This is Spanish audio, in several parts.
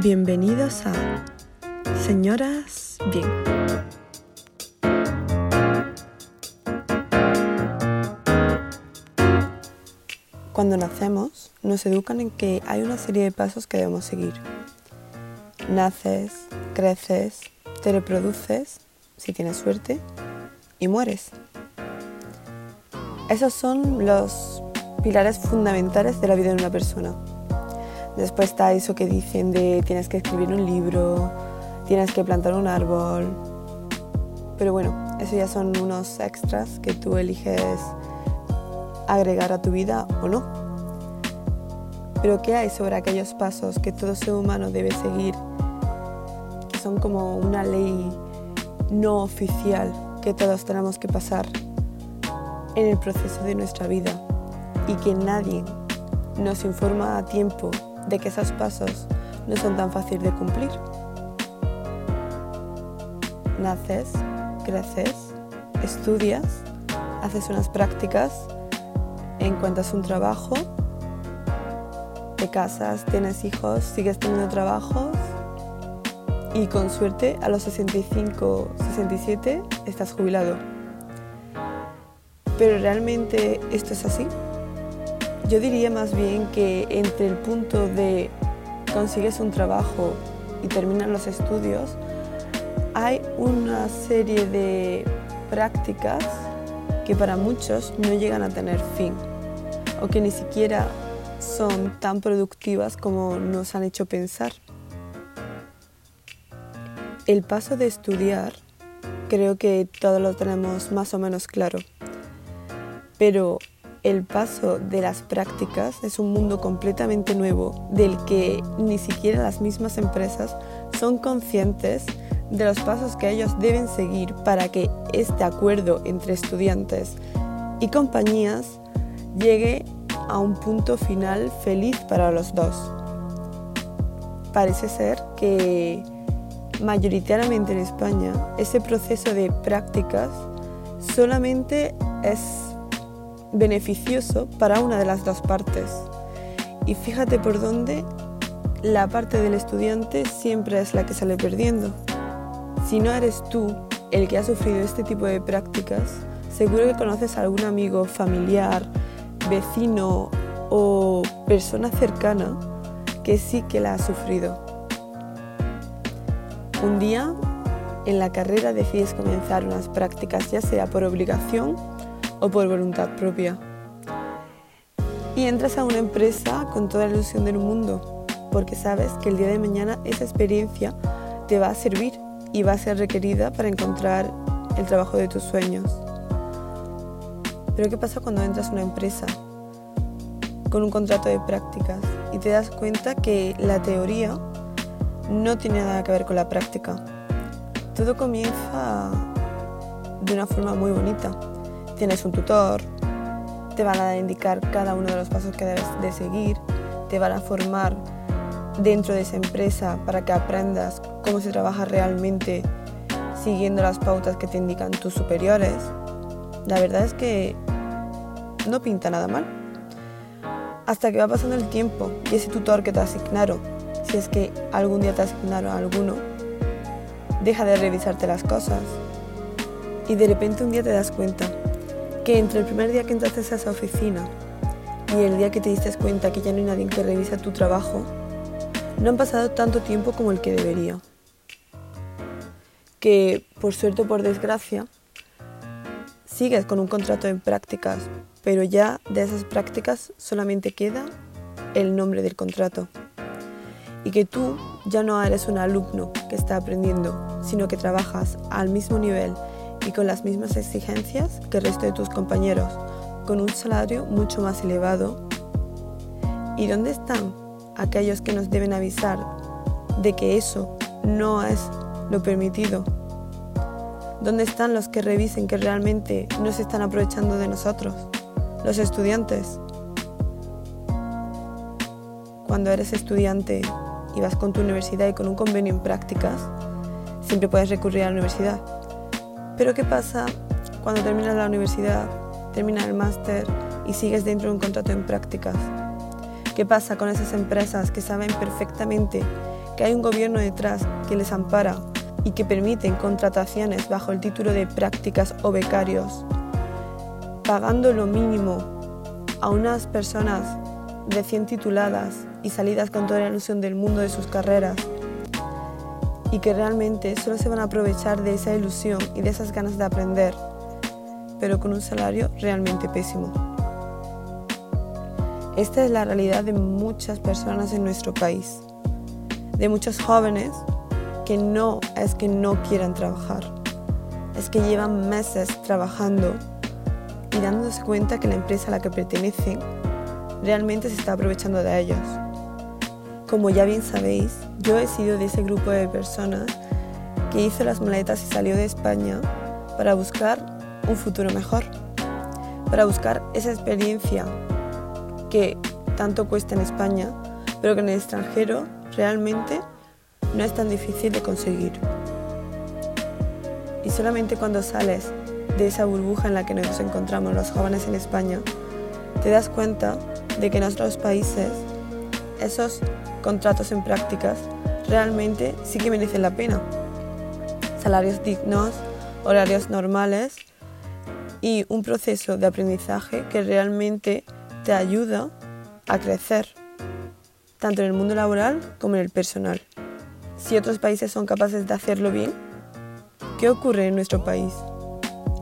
Bienvenidos a Señoras Bien. Cuando nacemos, nos educan en que hay una serie de pasos que debemos seguir. Naces, creces, te reproduces, si tienes suerte, y mueres. Esos son los pilares fundamentales de la vida de una persona. Después está eso que dicen de tienes que escribir un libro, tienes que plantar un árbol. Pero bueno, eso ya son unos extras que tú eliges agregar a tu vida o no. Pero ¿qué hay sobre aquellos pasos que todo ser humano debe seguir? Que son como una ley no oficial que todos tenemos que pasar en el proceso de nuestra vida y que nadie nos informa a tiempo de que esos pasos no son tan fáciles de cumplir. Naces, creces, estudias, haces unas prácticas, encuentras un trabajo, te casas, tienes hijos, sigues teniendo trabajos y con suerte a los 65, 67 estás jubilado. Pero realmente esto es así. Yo diría más bien que entre el punto de consigues un trabajo y terminan los estudios, hay una serie de prácticas que para muchos no llegan a tener fin o que ni siquiera son tan productivas como nos han hecho pensar. El paso de estudiar creo que todos lo tenemos más o menos claro, pero el paso de las prácticas es un mundo completamente nuevo del que ni siquiera las mismas empresas son conscientes de los pasos que ellos deben seguir para que este acuerdo entre estudiantes y compañías llegue a un punto final feliz para los dos. Parece ser que mayoritariamente en España ese proceso de prácticas solamente es beneficioso para una de las dos partes. Y fíjate por dónde la parte del estudiante siempre es la que sale perdiendo. Si no eres tú el que ha sufrido este tipo de prácticas, seguro que conoces a algún amigo, familiar, vecino o persona cercana que sí que la ha sufrido. Un día en la carrera decides comenzar unas prácticas ya sea por obligación o por voluntad propia. Y entras a una empresa con toda la ilusión del mundo, porque sabes que el día de mañana esa experiencia te va a servir y va a ser requerida para encontrar el trabajo de tus sueños. Pero ¿qué pasa cuando entras a una empresa con un contrato de prácticas y te das cuenta que la teoría no tiene nada que ver con la práctica? Todo comienza de una forma muy bonita tienes un tutor, te van a indicar cada uno de los pasos que debes de seguir, te van a formar dentro de esa empresa para que aprendas cómo se trabaja realmente siguiendo las pautas que te indican tus superiores. La verdad es que no pinta nada mal. Hasta que va pasando el tiempo y ese tutor que te asignaron, si es que algún día te asignaron a alguno, deja de revisarte las cosas. Y de repente un día te das cuenta que entre el primer día que entraste a esa oficina y el día que te diste cuenta que ya no hay nadie que revisa tu trabajo, no han pasado tanto tiempo como el que debería. Que por suerte o por desgracia, sigues con un contrato en prácticas, pero ya de esas prácticas solamente queda el nombre del contrato. Y que tú ya no eres un alumno que está aprendiendo, sino que trabajas al mismo nivel y con las mismas exigencias que el resto de tus compañeros, con un salario mucho más elevado. ¿Y dónde están aquellos que nos deben avisar de que eso no es lo permitido? ¿Dónde están los que revisen que realmente no se están aprovechando de nosotros, los estudiantes? Cuando eres estudiante y vas con tu universidad y con un convenio en prácticas, siempre puedes recurrir a la universidad pero ¿qué pasa cuando terminas la universidad, terminas el máster y sigues dentro de un contrato en prácticas? ¿Qué pasa con esas empresas que saben perfectamente que hay un gobierno detrás que les ampara y que permiten contrataciones bajo el título de prácticas o becarios, pagando lo mínimo a unas personas recién tituladas y salidas con toda la ilusión del mundo de sus carreras y que realmente solo se van a aprovechar de esa ilusión y de esas ganas de aprender, pero con un salario realmente pésimo. Esta es la realidad de muchas personas en nuestro país, de muchos jóvenes que no es que no quieran trabajar, es que llevan meses trabajando y dándose cuenta que la empresa a la que pertenecen realmente se está aprovechando de ellos. Como ya bien sabéis, yo he sido de ese grupo de personas que hizo las maletas y salió de España para buscar un futuro mejor, para buscar esa experiencia que tanto cuesta en España, pero que en el extranjero realmente no es tan difícil de conseguir. Y solamente cuando sales de esa burbuja en la que nos encontramos los jóvenes en España, te das cuenta de que en otros países esos contratos en prácticas realmente sí que merecen la pena. Salarios dignos, horarios normales y un proceso de aprendizaje que realmente te ayuda a crecer, tanto en el mundo laboral como en el personal. Si otros países son capaces de hacerlo bien, ¿qué ocurre en nuestro país?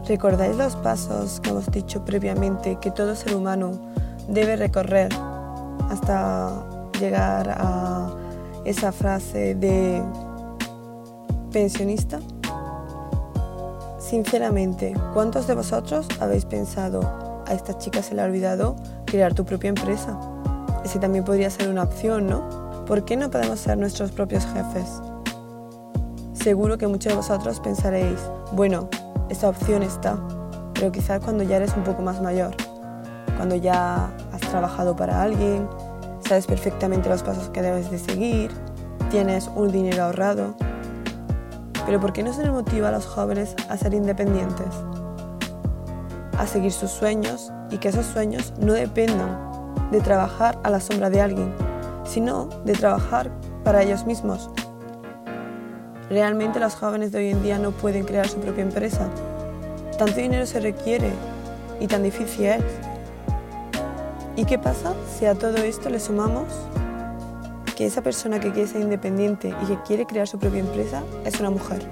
¿Recordáis los pasos que hemos dicho previamente que todo ser humano debe recorrer hasta llegar a esa frase de pensionista? Sinceramente, ¿cuántos de vosotros habéis pensado a esta chica se le ha olvidado crear tu propia empresa? Ese también podría ser una opción, ¿no? ¿Por qué no podemos ser nuestros propios jefes? Seguro que muchos de vosotros pensaréis, bueno, esa opción está, pero quizás cuando ya eres un poco más mayor, cuando ya has trabajado para alguien, sabes perfectamente los pasos que debes de seguir, tienes un dinero ahorrado. Pero ¿por qué no se le motiva a los jóvenes a ser independientes? A seguir sus sueños y que esos sueños no dependan de trabajar a la sombra de alguien, sino de trabajar para ellos mismos. Realmente los jóvenes de hoy en día no pueden crear su propia empresa. Tanto dinero se requiere y tan difícil es. ¿Y qué pasa si a todo esto le sumamos que esa persona que quiere ser independiente y que quiere crear su propia empresa es una mujer?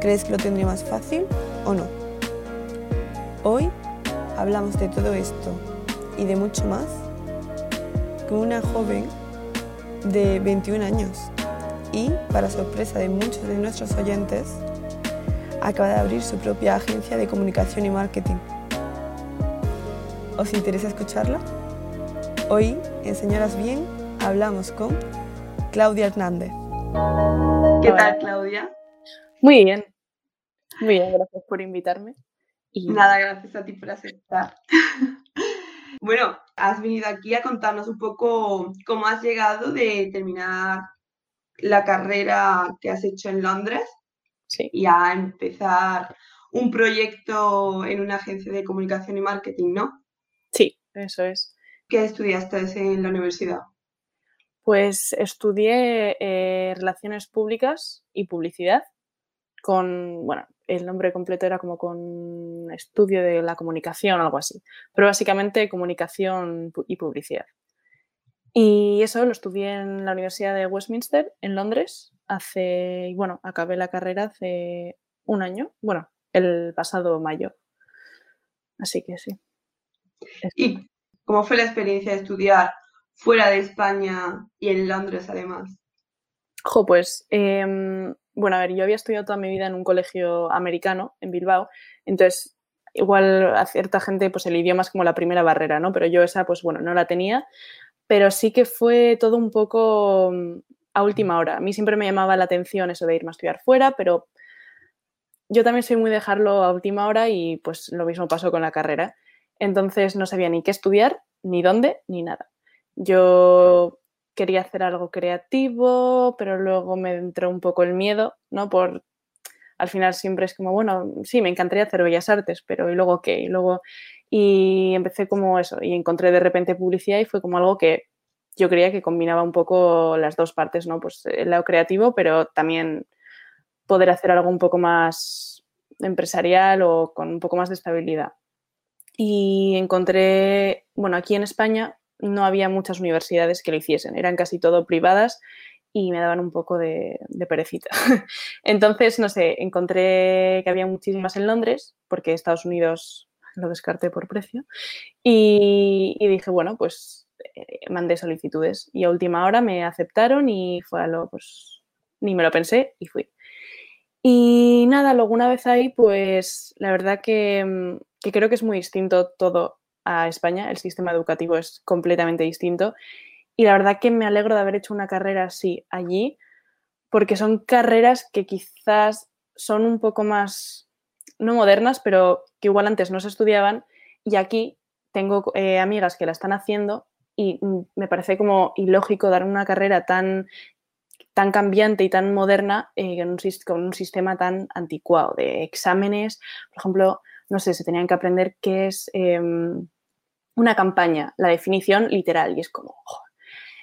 ¿Crees que lo tendría más fácil o no? Hoy hablamos de todo esto y de mucho más con una joven de 21 años y, para sorpresa de muchos de nuestros oyentes, acaba de abrir su propia agencia de comunicación y marketing. ¿Os interesa escucharla? Hoy, en Señoras Bien, hablamos con Claudia Hernández. ¿Qué tal, Claudia? Muy bien. Muy bien, gracias por invitarme. Y... Nada, gracias a ti por aceptar. bueno, has venido aquí a contarnos un poco cómo has llegado de terminar la carrera que has hecho en Londres sí. y a empezar un proyecto en una agencia de comunicación y marketing, ¿no? Eso es. ¿Qué estudiaste en la universidad? Pues estudié eh, Relaciones Públicas y Publicidad con, bueno, el nombre completo era como con estudio de la comunicación, algo así, pero básicamente comunicación y publicidad. Y eso lo estudié en la Universidad de Westminster, en Londres, hace, bueno, acabé la carrera hace un año, bueno, el pasado mayo. Así que sí. ¿Y cómo fue la experiencia de estudiar fuera de España y en Londres además? Jo, pues, em, bueno, a ver, yo había estudiado toda mi vida en un colegio americano en Bilbao, entonces igual a cierta gente pues el idioma es como la primera barrera, ¿no? Pero yo esa pues bueno, no la tenía, pero sí que fue todo un poco mm, a última hora. A mí siempre me llamaba la atención eso de irme a estudiar fuera, pero yo también soy muy dejarlo a última hora y pues lo mismo pasó con la carrera. Entonces no sabía ni qué estudiar, ni dónde, ni nada. Yo quería hacer algo creativo, pero luego me entró un poco el miedo, ¿no? Por al final siempre es como, bueno, sí, me encantaría hacer bellas artes, pero ¿y luego qué? Y luego y empecé como eso y encontré de repente publicidad y fue como algo que yo creía que combinaba un poco las dos partes, ¿no? Pues el lado creativo, pero también poder hacer algo un poco más empresarial o con un poco más de estabilidad. Y encontré, bueno, aquí en España no había muchas universidades que lo hiciesen, eran casi todo privadas y me daban un poco de, perecita. Entonces, no sé, encontré que había muchísimas en Londres, porque Estados Unidos lo descarté por precio, y, dije, bueno, pues eh, mandé solicitudes y a última hora me aceptaron y fue a lo, pues ni me lo pensé y fui. Y nada, luego una vez ahí, pues la verdad que, que creo que es muy distinto todo a España, el sistema educativo es completamente distinto y la verdad que me alegro de haber hecho una carrera así allí, porque son carreras que quizás son un poco más, no modernas, pero que igual antes no se estudiaban. Y aquí tengo eh, amigas que la están haciendo y me parece como ilógico dar una carrera tan, tan cambiante y tan moderna eh, con un sistema tan anticuado de exámenes. Por ejemplo, no sé, se tenían que aprender qué es em, una campaña, la definición literal. Y es como,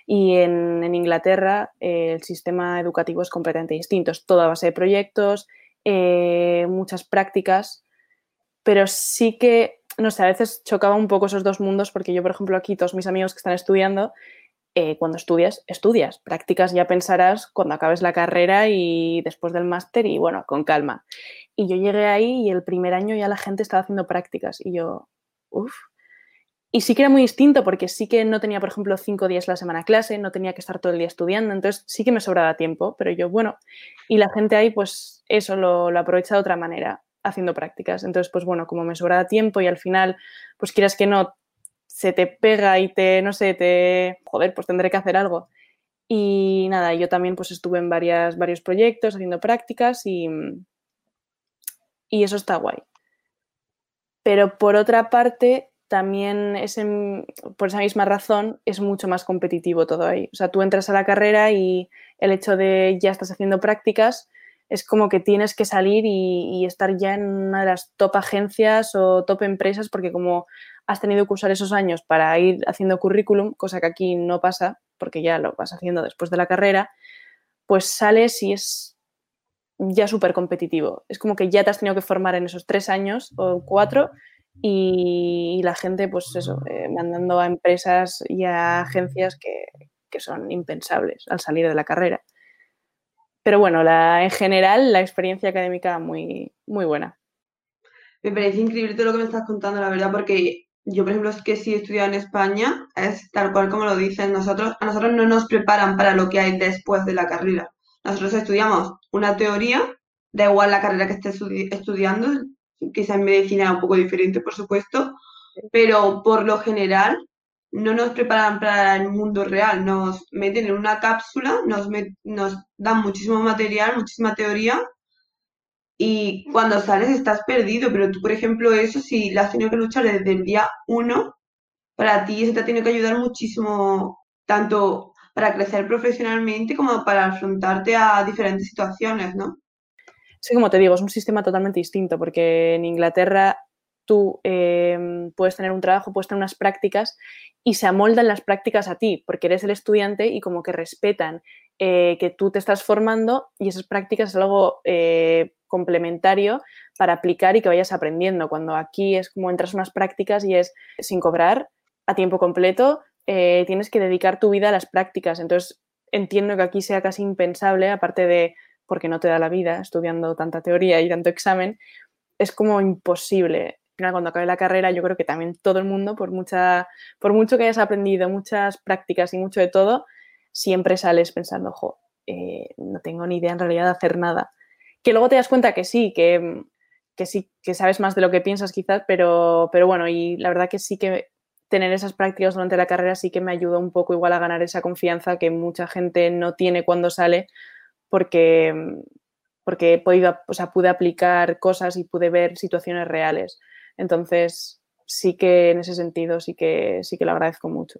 y en, Inglaterra el sistema educativo es completamente distinto, es toda base de proyectos, eh, muchas prácticas, pero sí que, no sé, a veces chocaba un poco esos dos mundos porque yo, por ejemplo, aquí todos mis amigos que están estudiando, eh, cuando estudias, estudias, prácticas ya pensarás cuando acabes la carrera y después del máster y bueno, con calma. Y yo llegué ahí y el primer año ya la gente estaba haciendo prácticas y yo, uff, y sí que era muy distinto porque sí que no tenía, por ejemplo, cinco días la semana clase, no tenía que estar todo el día estudiando, entonces sí que me sobraba tiempo, pero yo, bueno, y la gente ahí, pues eso lo, lo aprovecha de otra manera, haciendo prácticas. Entonces, pues bueno, como me sobraba tiempo y al final, pues quieras que no, se te pega y te, no sé, te, joder, pues tendré que hacer algo. Y nada, yo también pues estuve en varias, varios proyectos haciendo prácticas y, y eso está guay. Pero por otra parte, también es por esa misma razón es mucho más competitivo todo ahí. O sea, tú entras a la carrera y el hecho de ya estás haciendo prácticas es como que tienes que salir y, estar ya en una de las top agencias o top empresas porque como has tenido que usar esos años para ir haciendo currículum, cosa que aquí no pasa porque ya lo vas haciendo después de la carrera, pues sales y es ya súper competitivo. Es como que ya te has tenido que formar en esos tres años o cuatro y, la gente, pues eso, eh, mandando a empresas y a agencias que, que, son impensables al salir de la carrera. Pero bueno, la, en general la experiencia académica muy, muy buena. Me parece increíble todo lo que me estás contando, la verdad, porque yo, por ejemplo, es que sí he estudiado en España, es tal cual como lo dicen nosotros, a nosotros no nos preparan para lo que hay después de la carrera. Nosotros estudiamos una teoría, da igual la carrera que estés estudiando, quizá en medicina un poco diferente, por supuesto, pero por lo general no nos preparan para el mundo real, nos meten en una cápsula, nos, nos dan muchísimo material, muchísima teoría y cuando sales estás perdido, pero tú, por ejemplo, eso si la has tenido que luchar desde el día uno, para ti eso te ha tenido que ayudar muchísimo, tanto para crecer profesionalmente como para afrontarte a diferentes situaciones, ¿no? Sí, como te digo, es un sistema totalmente distinto porque en Inglaterra tú em, puedes tener un trabajo, puedes tener unas prácticas y se amoldan las prácticas a ti porque eres el estudiante y como que respetan eh, que tú te estás formando y esas prácticas es algo eh, complementario para aplicar y que vayas aprendiendo. Cuando aquí es como entras unas prácticas y es sin cobrar, a tiempo completo, eh, tienes que dedicar tu vida a las prácticas. Entonces entiendo que aquí sea casi impensable, aparte de porque no te da la vida estudiando tanta teoría y tanto examen, es como imposible. cuando acabe la carrera, yo creo que también todo el mundo, por, mucha, por mucho que hayas aprendido, muchas prácticas y mucho de todo, siempre sales pensando, ojo, eh, no tengo ni idea en realidad de hacer nada. Que luego te das cuenta que sí, que, que sí, que sabes más de lo que piensas quizás, pero, pero bueno, y la verdad que sí que tener esas prácticas durante la carrera sí que me ayuda un poco igual a ganar esa confianza que mucha gente no tiene cuando sale porque, porque he podido, o sea, pude aplicar cosas y pude ver situaciones reales. Entonces, sí que en ese sentido sí que, sí que lo agradezco mucho.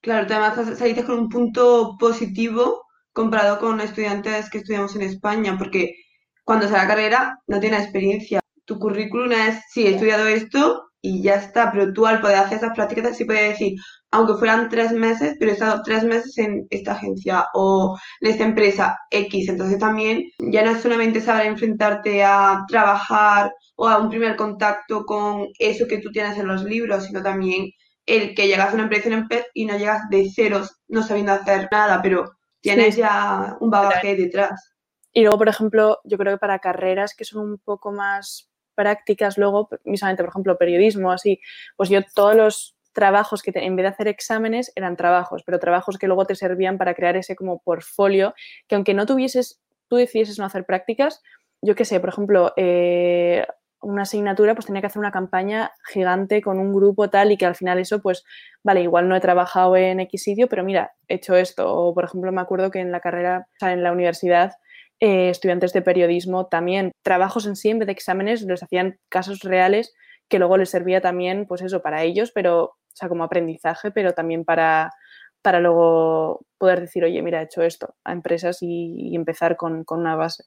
Claro, además saliste con un punto positivo comparado con estudiantes que estudiamos en España, porque cuando sale la carrera no tiene experiencia. Tu currículum es, sí, he estudiado esto, y ya está. Pero tú al poder hacer esas prácticas sí puedes decir, aunque fueran tres meses, pero he estado tres meses en esta agencia o en esta empresa X. Entonces también ya no es solamente saber enfrentarte a trabajar o a un primer contacto con eso que tú tienes en los libros, sino también el que llegas a una empresa y no llegas de ceros, no sabiendo hacer nada, pero tienes ya un bagaje detrás. Y luego, por ejemplo, yo creo que para carreras que son un poco más prácticas, luego, mismamente, por ejemplo, periodismo, así, pues yo todos los trabajos que en vez de hacer exámenes eran trabajos, pero trabajos que luego te servían para crear ese como portfolio, que aunque no tuvieses, tú decidieses no hacer prácticas, yo qué sé, por ejemplo, eh, una asignatura, pues tenía que hacer una campaña gigante con un grupo tal y que al final eso, pues, vale, igual no he trabajado en X sitio, pero mira, he hecho esto. O, por ejemplo, me acuerdo que en la carrera, o sea, en la universidad, eh, estudiantes de periodismo también, trabajos en sí, en vez de exámenes, les hacían casos reales que luego les servía también, pues eso, para ellos, pero, o sea, como aprendizaje, pero también para, para luego poder decir, oye, mira, he hecho esto a empresas y, empezar con, con una base.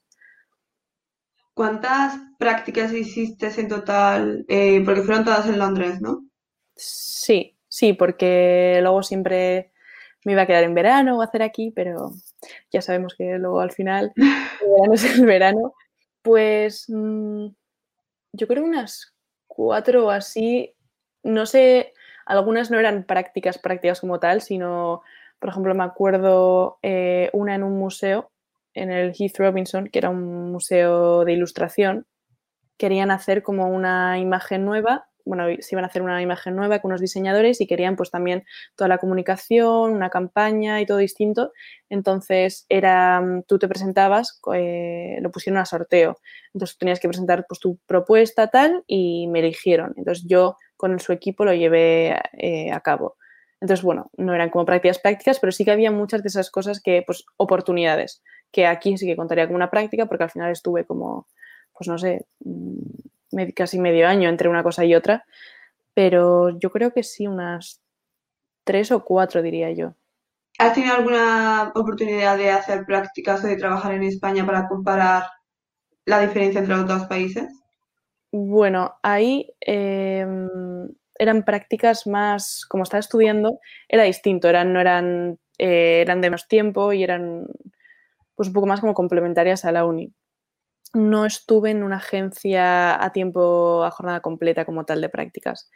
¿Cuántas prácticas hiciste en total? Eh, porque fueron todas en Londres, ¿no? Sí, sí, porque luego siempre me iba a quedar en verano o hacer aquí, pero ya sabemos que luego al final el verano es el verano. Pues mm, yo creo unas cuatro o así, no sé, algunas no eran prácticas, prácticas como tal, sino, por ejemplo, me acuerdo eh, una en un museo en el Heath Robinson, que era un museo de ilustración, querían hacer como una imagen nueva, bueno, se iban a hacer una imagen nueva con unos diseñadores y querían pues también toda la comunicación, una campaña y todo distinto. Entonces era, mm, tú te presentabas, eh, lo pusieron a sorteo. Entonces tenías que presentar pues tu propuesta tal y me eligieron. Entonces yo con su equipo lo llevé eh, a cabo. Entonces, bueno, no eran como prácticas prácticas, pero sí que había muchas de esas cosas que, pues, oportunidades que aquí sí que contaría como una práctica porque al final estuve como, pues no sé, mm, casi medio año entre una cosa y otra, pero yo creo que sí, unas tres o cuatro diría yo. ¿Has tenido alguna oportunidad de hacer prácticas o de trabajar en España para comparar la diferencia entre los dos países? Bueno, ahí em, eran prácticas más, como estaba estudiando, era distinto, eran, no eran, eh, eran de menos tiempo y eran pues un poco más como complementarias a la uni. No estuve en una agencia a tiempo, a jornada completa como tal de prácticas,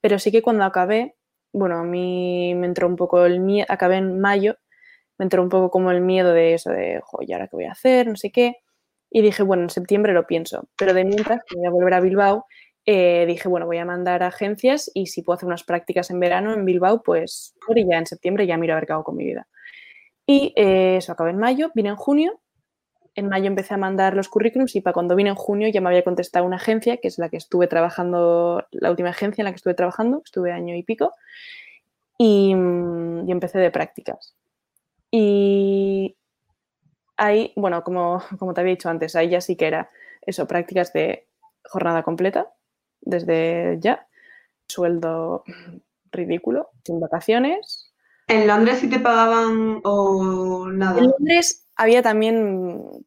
pero sí que cuando acabé, bueno, a mí me entró un poco el miedo, acabé en mayo, me entró un poco como el miedo de eso de, ¿y ahora qué voy a hacer? No sé qué. Y dije, bueno, en septiembre lo pienso. Pero de mientras, que voy a volver a Bilbao, eh, dije, bueno, voy a mandar agencias y si puedo hacer unas prácticas en verano en Bilbao, pues ya en septiembre ya miro a ver qué hago con mi vida. Y eh, eso acabó en mayo, vine en junio. En mayo empecé a mandar los currículums y para cuando vine en junio ya me había contestado una agencia, que es la que estuve trabajando, la última agencia en la que estuve trabajando, estuve año y pico, y, mm, empecé de prácticas. Y ahí, bueno, como, como te había dicho antes, ahí ya sí que era eso, prácticas de jornada completa, desde ya, sueldo ridículo, sin vacaciones, ¿En Londres sí te pagaban o nada? En Londres había también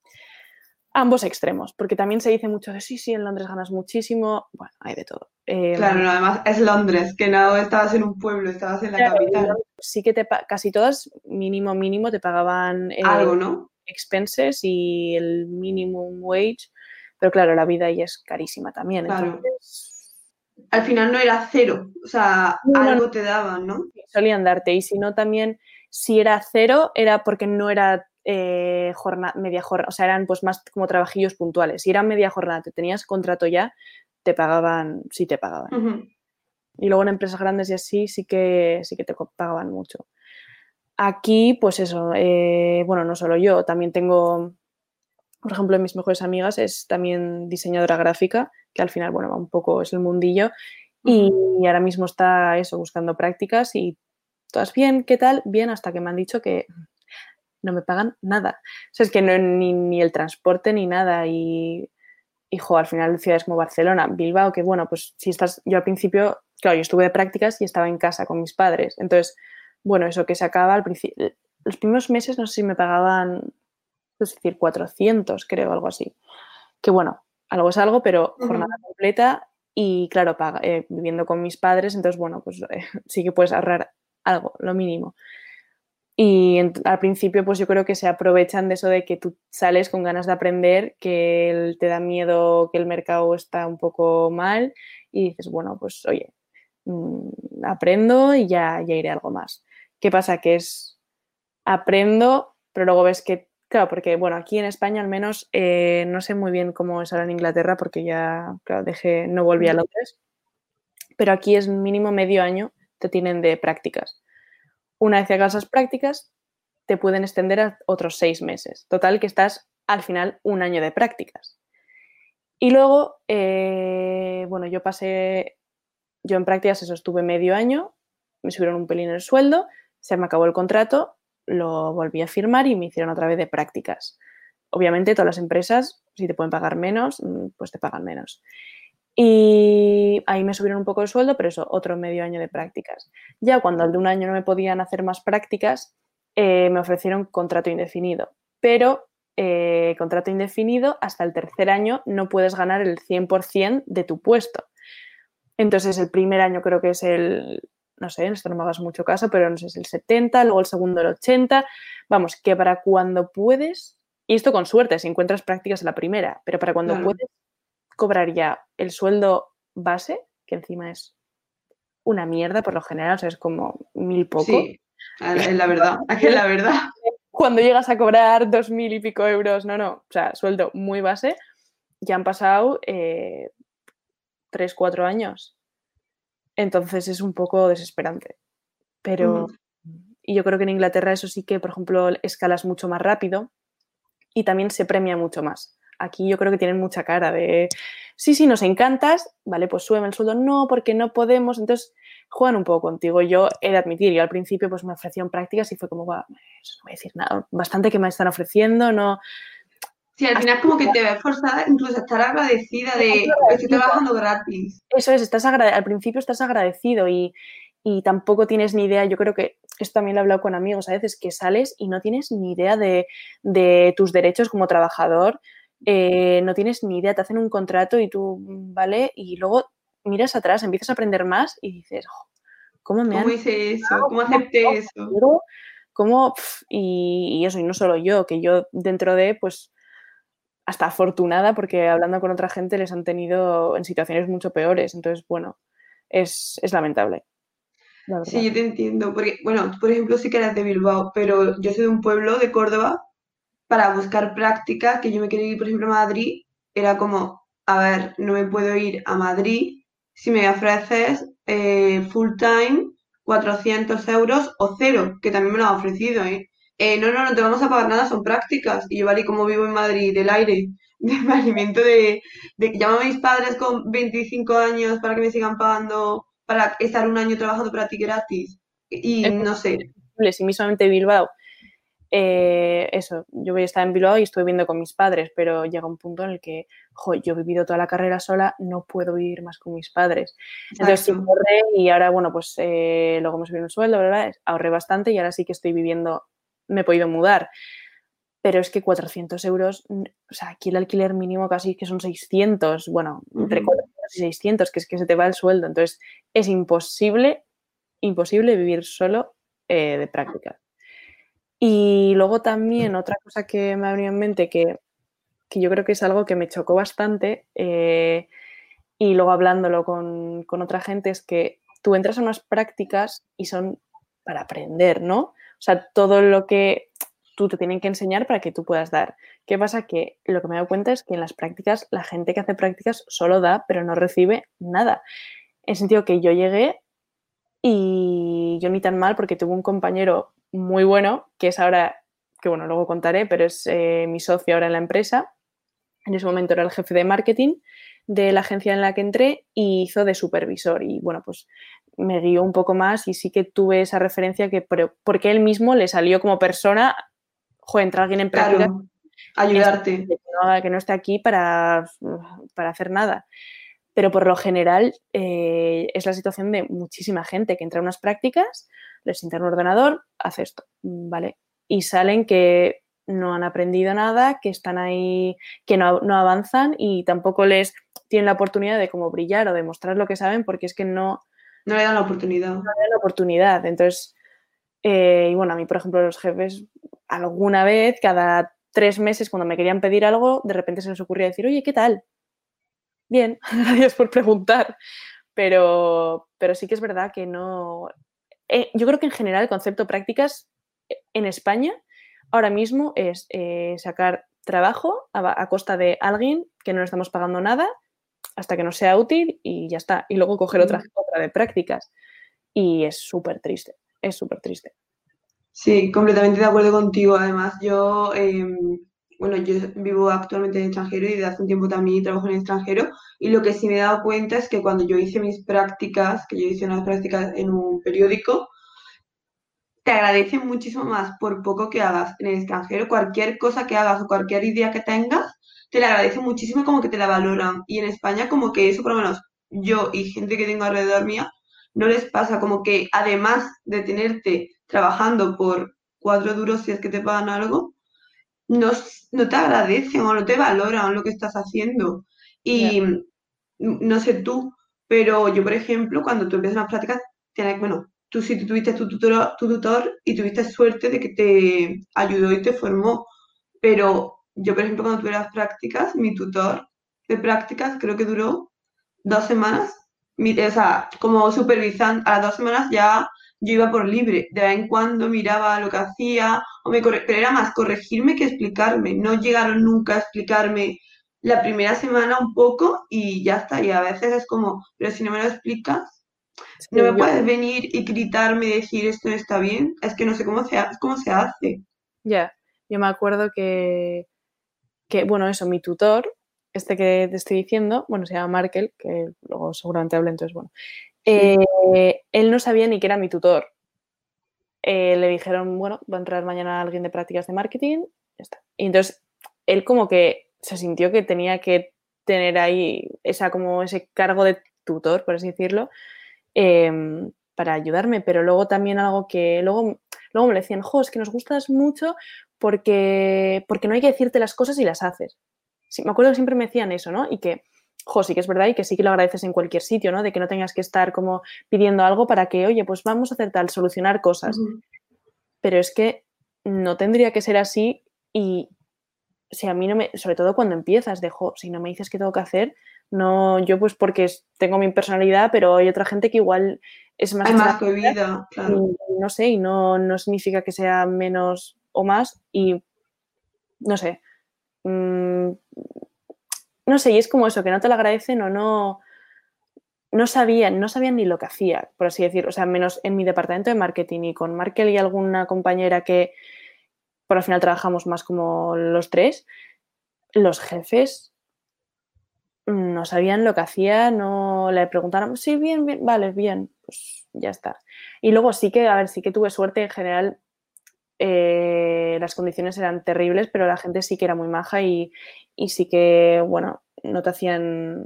ambos extremos, porque también se dice mucho de sí, sí, en Londres ganas muchísimo. Bueno, hay de todo. Em, claro, además es Londres, que no estabas en un pueblo, estabas en la capital. Sí que te casi todas, mínimo, mínimo, te pagaban eh, algo, ¿no? Expenses y el minimum wage, pero claro, la vida ahí es carísima también. Claro al final no era cero, o sea, algo te daban, ¿no? Solían darte, y si no también, si era cero, era porque no era eh, media jornada, o sea, eran pues más como trabajillos puntuales. Si era media jornada, te tenías contrato ya, te pagaban, sí te pagaban. Y luego en empresas grandes y así, sí que, sí que te pagaban mucho. Aquí, pues eso, eh, bueno, no solo yo, también tengo, por ejemplo, mis mejores amigas es también diseñadora gráfica que al final, bueno, va un poco, es el mundillo. Y, ahora mismo está eso, buscando prácticas y todas bien, ¿qué tal? Bien, hasta que me han dicho que no me pagan nada. O sea, es que no ni, ni el transporte ni nada. Y, hijo, al final ciudades como Barcelona, Bilbao, que bueno, pues si estás, yo al principio, claro, yo estuve de prácticas y estaba en casa con mis padres. Entonces, bueno, eso que se acaba al principio, los primeros meses no sé si me pagaban, es decir, 400, creo, algo así. Que bueno, algo es algo, pero jornada completa y claro, paga, eh, viviendo con mis padres, entonces bueno, pues eh, sí que puedes ahorrar algo, lo mínimo. Y al principio, pues yo creo que se aprovechan de eso de que tú sales con ganas de aprender, que te da miedo que el mercado está un poco mal y dices, bueno, pues oye, mm, aprendo y ya, ya iré algo más. ¿Qué pasa? Que es, aprendo, pero luego ves que, claro, porque bueno, aquí en España al menos, eh, no sé muy bien cómo es ahora en Inglaterra porque ya, claro, dejé, no volví a Londres, pero aquí es mínimo medio año te tienen de prácticas. Una vez que hagas las prácticas, te pueden extender a otros seis meses. Total, que estás al final un año de prácticas. Y luego, eh, bueno, yo pasé, yo en prácticas eso estuve medio año, me subieron un pelín el sueldo, se me acabó el contrato, lo volví a firmar y me hicieron otra vez de prácticas. Obviamente todas las empresas, si te pueden pagar menos, mm, pues te pagan menos. Y ahí me subieron un poco el sueldo, pero eso, otro medio año de prácticas. Ya cuando al de un año no me podían hacer más prácticas, eh, me ofrecieron contrato indefinido. Pero eh, contrato indefinido, hasta el tercer año no puedes ganar el 100% de tu puesto. Entonces, el primer año creo que es el, no sé, esto no me hagas mucho caso, pero no sé, es el 70, luego el segundo el 80. Vamos, que para cuando puedes, y esto con suerte, si encuentras prácticas en la primera, pero para cuando puedes cobrar ya el sueldo base, que encima es una mierda por lo general, o sea, es como mil poco. Sí, es la verdad, es la verdad. Cuando llegas a cobrar dos mil y pico euros, no, no, o sea, sueldo muy base, ya han pasado eh, tres, cuatro años. Entonces es un poco desesperante. Pero, y yo creo que en Inglaterra eso sí que, por ejemplo, escalas mucho más rápido y también se premia mucho más. Aquí yo creo que tienen mucha cara de, sí, sí, nos encantas, vale, pues súbeme el sueldo, no, porque no podemos, entonces juegan un poco contigo. Yo he de admitir, yo al principio pues me ofrecieron prácticas y fue como, va, no voy a decir nada, bastante que me están ofreciendo, no... Sí, al final como que te ves forzada incluso a estar agradecida de que estoy trabajando gratis. Eso es, estás al principio estás agradecido y, y tampoco tienes ni idea, yo creo que esto también lo he hablado con amigos a veces, que sales y no tienes ni idea de, de tus derechos como trabajador, eh, no tienes ni idea, te hacen un contrato y tú, ¿vale? Y luego miras atrás, empiezas a aprender más y dices, ¿cómo me ¿Cómo hice eso? ¿Cómo acepté eso? ¿Cómo? Y, eso, y no solo yo, que yo dentro de, pues, hasta afortunada, porque hablando con otra gente les han tenido en situaciones mucho peores. Entonces, bueno, es, es lamentable. Sí, yo te entiendo. Porque, bueno, por ejemplo, sí que eres de Bilbao, pero yo soy de un pueblo de Córdoba para buscar práctica, que yo me quería ir, por ejemplo, a Madrid, era como, a ver, no me puedo ir a Madrid si me ofreces eh, full time 400 euros o cero, que también me lo ha ofrecido, ¿eh? ¿eh? no, no, no te vamos a pagar nada, son prácticas. Y yo, vale, como vivo en Madrid, del aire, del alimento de, de que llamo a mis padres con 25 años para que me sigan pagando, para estar un año trabajando para ti gratis. Y no sé. Si mismamente Bilbao eh, eso, yo voy a estar en Bilbao y estoy viviendo con mis padres, pero llega un punto en el que, jo, yo he vivido toda la carrera sola, no puedo vivir más con mis padres. Entonces, sí, ahorré y ahora, bueno, pues eh, luego me subieron el sueldo, ¿verdad? Ahorré bastante y ahora sí que estoy viviendo, me he podido mudar. Pero es que 400 euros, o sea, aquí el alquiler mínimo casi que son 600, bueno, entre 400 y 600, que es que se te va el sueldo. Entonces, es imposible, imposible vivir solo eh, de práctica. Y luego también otra cosa que me ha venido en mente que, yo creo que es algo que me chocó bastante eh, y luego hablándolo con, otra gente es que tú entras a unas prácticas y son para aprender, ¿no? O sea, todo lo que tú te tienen que enseñar para que tú puedas dar. ¿Qué pasa? Que lo que me he dado cuenta es que en las prácticas la gente que hace prácticas solo da, pero no recibe nada. En sentido que yo llegué y yo ni tan mal porque tuve un compañero muy bueno, que es ahora, que bueno, luego contaré, pero es eh, mi socio ahora en la empresa. En ese momento era el jefe de marketing de la agencia en la que entré y hizo de supervisor. Y bueno, pues me guió un poco más y sí que tuve esa referencia que porque él mismo le salió como persona, joder, entrar alguien en práctica. ayudarte. Que no, que no esté aquí para, para hacer nada pero por lo general eh, es la situación de muchísima gente que entra a unas prácticas, les un ordenador, hace esto, ¿vale? Y salen que no han aprendido nada, que están ahí, que no, avanzan y tampoco les, tienen la oportunidad de como brillar o demostrar lo que saben porque es que no... No le dan la oportunidad. No le dan la oportunidad. Entonces, eh, y bueno, a mí, por ejemplo, los jefes, alguna vez, cada tres meses, cuando me querían pedir algo, de repente se les ocurría decir, oye, ¿qué tal? Bien, gracias por preguntar. Pero, pero sí que es verdad que no... Eh, yo creo que en general el concepto prácticas eh, en España ahora mismo es sacar trabajo a, costa de alguien que no le estamos pagando nada hasta que no sea útil y ya está. Y luego coger otra, otra de prácticas. Y es súper triste es súper triste. Sí, completamente de acuerdo contigo. Además, yo, em, bueno, yo vivo actualmente en extranjero y desde hace un tiempo también trabajo en el extranjero. Y lo que sí me he dado cuenta es que cuando yo hice mis prácticas, que yo hice unas prácticas en un periódico, te agradecen muchísimo más por poco que hagas en el extranjero. Cualquier cosa que hagas o cualquier idea que tengas, te la agradecen muchísimo como que te la valoran. Y en España como que eso, por lo menos yo y gente que tengo alrededor mía, no les pasa como que además de tenerte trabajando por cuatro duros si es que te pagan algo, no, no te agradecen o no te valoran lo que estás haciendo. Y no sé tú, pero yo, por ejemplo, cuando tú empiezas unas prácticas, tienes, bueno, tú sí tuviste tu tutor, tu tutor y tuviste suerte de que te ayudó y te formó, pero yo, por ejemplo, cuando tuve las prácticas, mi tutor de prácticas creo que duró dos semanas. O sea, como supervisando, a las dos semanas ya yo iba por libre. De vez en cuando miraba lo que hacía, o me pero era más corregirme que explicarme. No llegaron nunca a explicarme la primera semana un poco y ya está. Y a veces es como, pero si no me lo explicas, no me puedes venir y gritarme y decir esto no está bien. Es que no sé cómo se, cómo se hace. Ya, yo me acuerdo que, que, bueno, eso, mi tutor este que te estoy diciendo, bueno, se llama Markel, que luego seguramente hable, entonces, bueno, eh, él no sabía ni que era mi tutor. Eh, le dijeron, bueno, va a entrar mañana alguien de prácticas de marketing, ya está. Y entonces, él como que se sintió que tenía que tener ahí esa, como ese cargo de tutor, por así decirlo, em, para ayudarme, pero luego también algo que luego, luego me decían, jo, es que nos gustas mucho porque, porque no hay que decirte las cosas y las haces me acuerdo que siempre me decían eso, ¿no? Y que, jo, sí que es verdad y que sí que lo agradeces en cualquier sitio, ¿no? De que no tengas que estar como pidiendo algo para que, oye, pues vamos a hacer tal, solucionar cosas. Pero es que no tendría que ser así y si a mí no me, sobre todo cuando empiezas, dejo, si no me dices qué tengo que hacer, no, yo pues porque tengo mi personalidad, pero hay otra gente que igual es más... Hay más vida, claro. no sé, y no, no significa que sea menos o más y no sé, Mm, no sé, y es como eso, que no te lo agradecen o no, no sabían, no sabían ni lo que hacía, por así decir, o sea, menos en mi departamento de marketing y con Markel y alguna compañera que por al final trabajamos más como los tres, los jefes no sabían lo que hacía, no le preguntaron, sí, bien, bien, vale, bien, pues ya está. Y luego sí que, a ver, sí que tuve suerte en general, eh, las condiciones eran terribles, pero la gente sí que era muy maja y, sí que, bueno, no te hacían,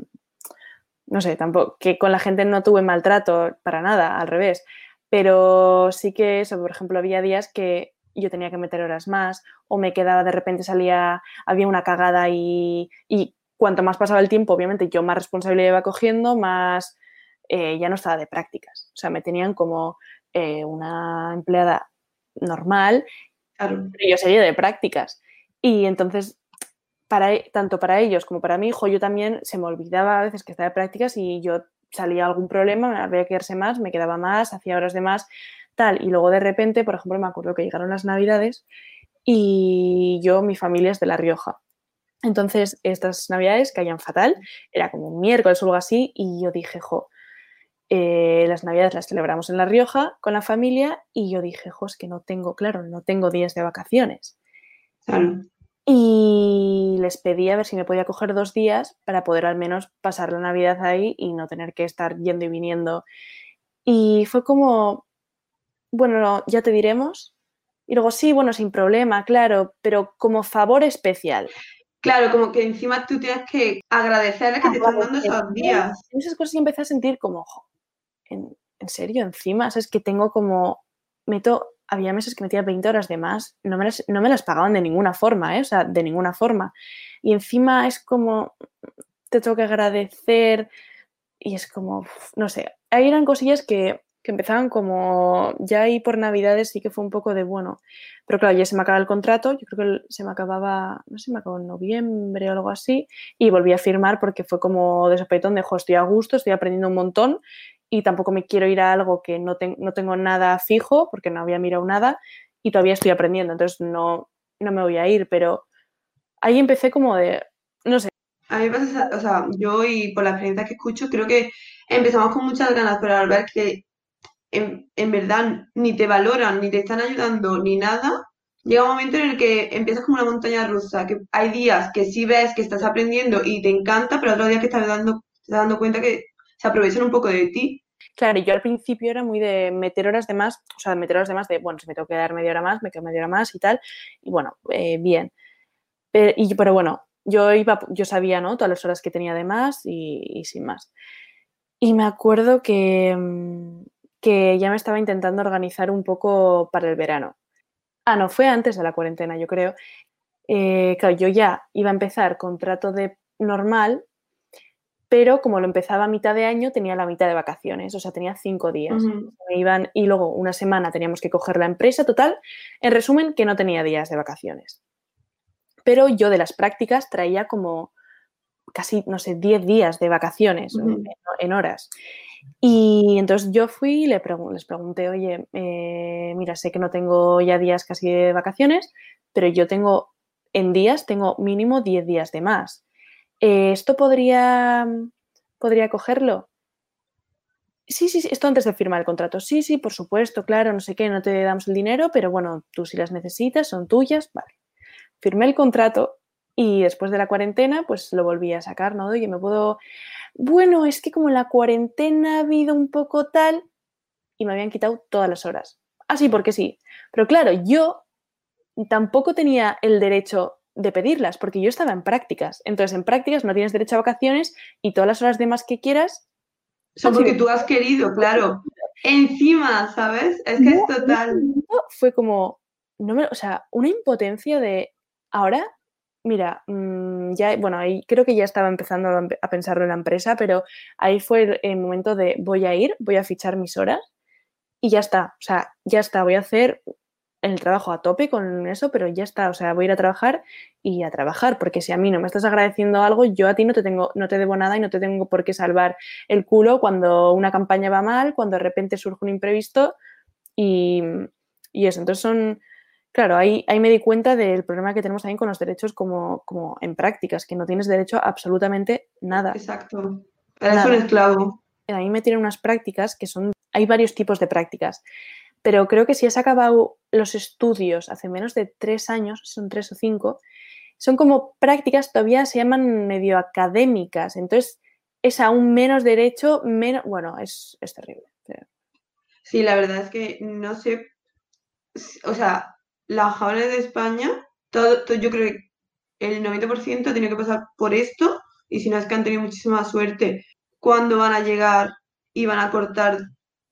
no sé, tampoco, que con la gente no tuve maltrato para nada, al revés, pero sí que eso, por ejemplo, había días que yo tenía que meter horas más o me quedaba, de repente salía, había una cagada y, cuanto más pasaba el tiempo, obviamente yo más responsabilidad iba cogiendo, más eh, ya no estaba de prácticas. O sea, me tenían como eh, una empleada normal, pero yo seguía de prácticas. Y entonces, para, e, tanto para ellos como para mi hijo, yo también se me olvidaba a veces que estaba de prácticas y yo salía algún problema, me había que quedarse más, me quedaba más, hacía horas de más, tal. Y luego de repente, por ejemplo, me acuerdo que llegaron las navidades y yo, mi familia es de La Rioja. Entonces, estas navidades caían fatal, era como un miércoles o algo así, y yo dije, jo, eh, las navidades las celebramos en La Rioja con la familia y yo dije, jo, es que no tengo, claro, no tengo días de vacaciones. Y les pedí a ver si me podía coger dos días para poder al menos pasar la Navidad ahí y no tener que estar yendo y viniendo. Y fue como, bueno, ya te diremos. Y luego, sí, bueno, sin problema, claro, pero como favor especial. Claro, como que encima tú tienes que agradecerle que te están dando esos días. esas cosas y empecé a sentir como, en, serio, encima, es que tengo como, meto, había meses que metía 20 horas de más, no me las, no me las pagaban de ninguna forma, ¿eh? o sea, de ninguna forma. Y encima es como, te tengo que agradecer. Y es como, no sé, ahí eran cosillas que, que empezaban como ya ahí por Navidades sí que fue un poco de bueno. Pero claro, ya se me acaba el contrato, yo creo que se me acababa, no sé, me acabó en noviembre o algo así, y volví a firmar porque fue como de de, estoy a gusto, estoy aprendiendo un montón y tampoco me quiero ir a algo que no, no tengo nada fijo porque no había mirado nada y todavía estoy aprendiendo, entonces no, no me voy a ir, pero ahí empecé como de, no sé. A mí me pasa, o sea, yo y por la experiencia que escucho, creo que empezamos con muchas ganas, pero al ver que en, verdad ni te valoran, ni te están ayudando, ni nada, llega un momento en el que empiezas como una montaña rusa, que hay días que sí ves que estás aprendiendo y te encanta, pero otros días que estás dando, te estás dando cuenta que se aprovechan un poco de ti. Claro, yo al principio era muy de meter horas de más, o sea, meter horas de más de, bueno, si me tengo que dar media hora más, me quedo media hora más y tal, y bueno, eh, bien. Pero, y, pero bueno, yo iba, yo sabía, ¿no? Todas las horas que tenía de más y sin más. Y me acuerdo que, mm, que ya me estaba intentando organizar un poco para el verano. Ah, no, fue antes de la cuarentena, yo creo. Eh, claro, yo ya iba a empezar contrato de normal, pero como lo empezaba a mitad de año, tenía la mitad de vacaciones, o sea, tenía cinco días. iban, y luego una semana teníamos que coger la empresa, total. En resumen, que no tenía días de vacaciones. Pero yo de las prácticas traía como casi, no sé, 10 días de vacaciones en, horas. Y entonces yo fui y le les pregunté, oye, eh, mira, sé que no tengo ya días casi de vacaciones, pero yo tengo, en días, tengo mínimo 10 días de más. Eh, ¿Esto podría, podría cogerlo? Sí, sí, sí, esto antes de firmar el contrato. Sí, sí, por supuesto, claro, no sé qué, no te damos el dinero, pero bueno, tú si las necesitas, son tuyas, vale. Firmé el contrato y después de la cuarentena, pues lo volví a sacar, ¿no? Oye, me puedo bueno, es que como la cuarentena ha habido un poco tal y me habían quitado todas las horas. Así porque sí. Pero claro, yo tampoco tenía el derecho de pedirlas porque yo estaba en prácticas. Entonces, en prácticas no tienes derecho a vacaciones y todas las horas de más que quieras. Son porque tú has querido, claro. Encima, ¿sabes? Es que es total. Fue como, no me, o sea, una impotencia de ahora Mira, mm, ya, bueno, ahí creo que ya estaba empezando a pensarlo en la empresa, pero ahí fue el, momento de voy a ir, voy a fichar mis horas y ya está. O sea, ya está, voy a hacer el trabajo a tope con eso, pero ya está. O sea, voy a ir a trabajar y a trabajar, porque si a mí no me estás agradeciendo algo, yo a ti no te tengo, no te debo nada y no te tengo por qué salvar el culo cuando una campaña va mal, cuando de repente surge un imprevisto y, y eso. Entonces son Claro, ahí, ahí me di cuenta del problema que tenemos también con los derechos como, como en prácticas, que no tienes derecho a absolutamente nada. Exacto. Eres un esclavo. A mí me tienen unas prácticas que son, hay varios tipos de prácticas, pero creo que si has acabado los estudios hace menos de tres años, son tres o cinco, son como prácticas todavía se llaman medio académicas, entonces es aún menos derecho, menos, bueno, es, terrible. Sí, la verdad es que no sé, o sea, las jóvenes de España, todo, yo creo que el 90% tiene que pasar por esto y si no es que han tenido muchísima suerte cuando van a llegar y van a cortar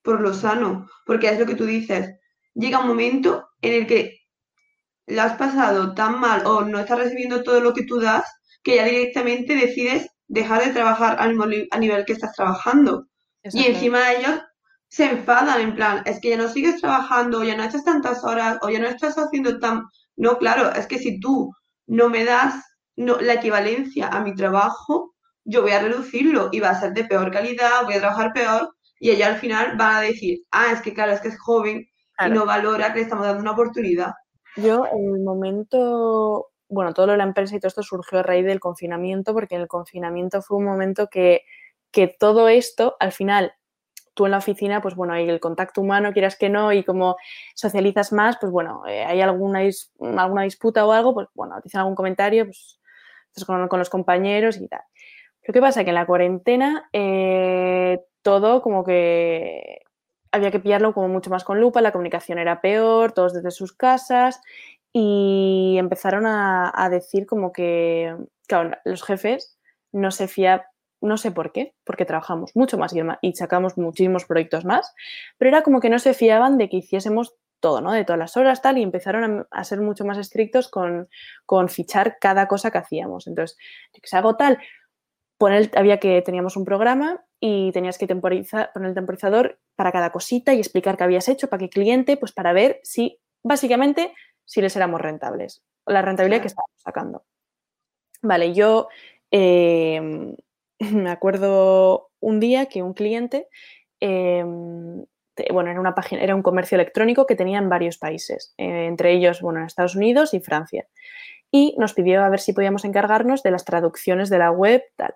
por lo sano, porque es lo que tú dices, llega un momento en el que la has pasado tan mal o no estás recibiendo todo lo que tú das que ya directamente decides dejar de trabajar al nivel que estás trabajando. Y encima de ellos se enfadan en plan, es que ya no sigues trabajando, ya no echas tantas horas, o ya no estás haciendo tan... No, claro, es que si tú no me das no, la equivalencia a mi trabajo, yo voy a reducirlo y va a ser de peor calidad, voy a trabajar peor, y ella al final van a decir, ah, es que claro, es que es joven y no valora que le estamos dando una oportunidad. Yo, en el momento, bueno, todo lo de la empresa y todo esto surgió a raíz del confinamiento, porque en el confinamiento fue un momento que, que todo esto, al final, tú en la oficina, pues bueno, hay el contacto humano, quieras que no, y como socializas más, pues bueno, eh, hay alguna, alguna disputa o algo, pues bueno, te dicen algún comentario, pues estás con, los compañeros y tal. Lo que pasa es que en la cuarentena eh, todo como que había que pillarlo como mucho más con lupa, la comunicación era peor, todos desde sus casas y empezaron a, decir como que, claro, los jefes no se fiaban no sé por qué, porque trabajamos mucho más y, sacamos muchísimos proyectos más, pero era como que no se fiaban de que hiciésemos todo, ¿no? De todas las horas, tal, y empezaron a, ser mucho más estrictos con, con, fichar cada cosa que hacíamos. Entonces, que se hago tal, poner, había que, teníamos un programa y tenías que temporizar, poner el temporizador para cada cosita y explicar qué habías hecho, para qué cliente, pues para ver si, básicamente, si les éramos rentables, la rentabilidad que estábamos sacando. Vale, yo em, me acuerdo un día que un cliente, em, bueno, era una página, era un comercio electrónico que tenía en varios países, eh, entre ellos, bueno, en Estados Unidos y Francia. Y nos pidió a ver si podíamos encargarnos de las traducciones de la web, tal.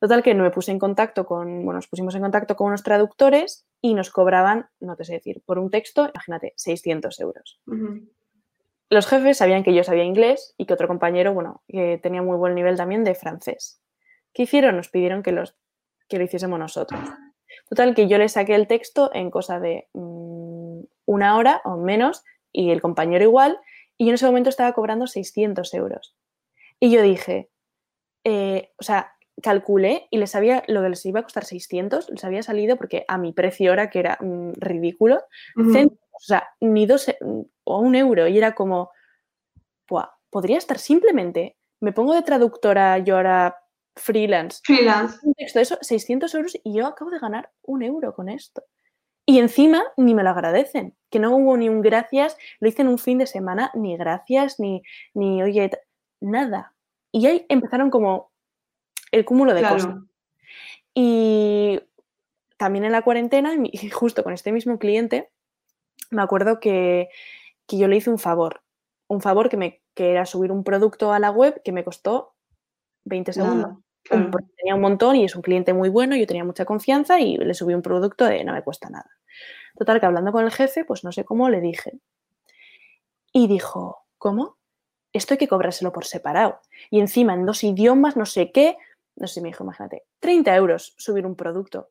Total que me puse en contacto con, bueno, nos pusimos en contacto con unos traductores y nos cobraban, no te sé decir, por un texto, imagínate, 600 euros. Los jefes sabían que yo sabía inglés y que otro compañero, bueno, que tenía muy buen nivel también de francés. ¿Qué hicieron? Nos pidieron que, los, que lo hiciésemos nosotros. Total que yo le saqué el texto en cosa de mm, una hora o menos y el compañero igual y yo en ese momento estaba cobrando 600 euros. Y yo dije, eh, o sea, calculé y les había, lo que les iba a costar 600, les había salido porque a mi precio ahora, que era mm, ridículo, o sea, ni dos o un euro. Y era como, podría estar simplemente, me pongo de traductora yo ahora freelance. Freelance. Un texto de eso, 600 euros y yo acabo de ganar un euro con esto. Y encima ni me lo agradecen, que no hubo ni un gracias, lo hice en un fin de semana, ni gracias, ni, ni oye, nada. Y ahí empezaron como el cúmulo de cosas. Y también en la cuarentena, y justo con este mismo cliente, me acuerdo que, yo le hice un favor. Un favor que, me, que era subir un producto a la web que me costó 20 segundos. Porque tenía un montón y es un cliente muy bueno, yo tenía mucha confianza y le subí un producto de no me cuesta nada. Total, que hablando con el jefe, pues no sé cómo le dije. Y dijo, ¿cómo? Esto hay que cobrárselo por separado. Y encima en dos idiomas, no sé qué no sé, me dijo, imagínate, 30 euros subir un producto.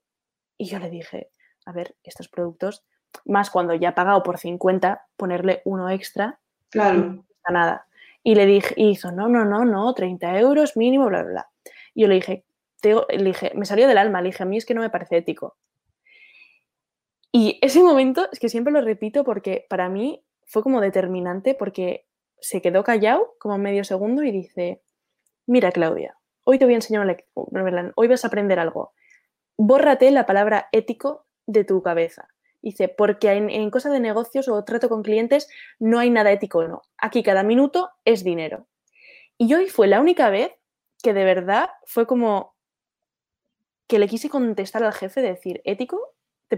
Y yo le dije, a ver, estos productos, más cuando ya he pagado por 50, ponerle uno extra, claro. no cuesta nada. Y le dije, y hizo, no, no, no, no, 30 euros mínimo, bla, bla, bla. Y yo le dije, le dije, me salió del alma, le dije, a mí es que no me parece ético. Y ese momento, es que siempre lo repito porque para mí fue como determinante porque se quedó callado como medio segundo y dice, mira Claudia, hoy te voy a enseñar una lección, hoy vas a aprender algo. Bórrate la palabra ético de tu cabeza. Dice, porque en, cosas de negocios o trato con clientes no hay nada ético, no. Aquí cada minuto es dinero. Y hoy fue la única vez que de verdad fue como que le quise contestar al jefe de decir, ¿ético? ¿Te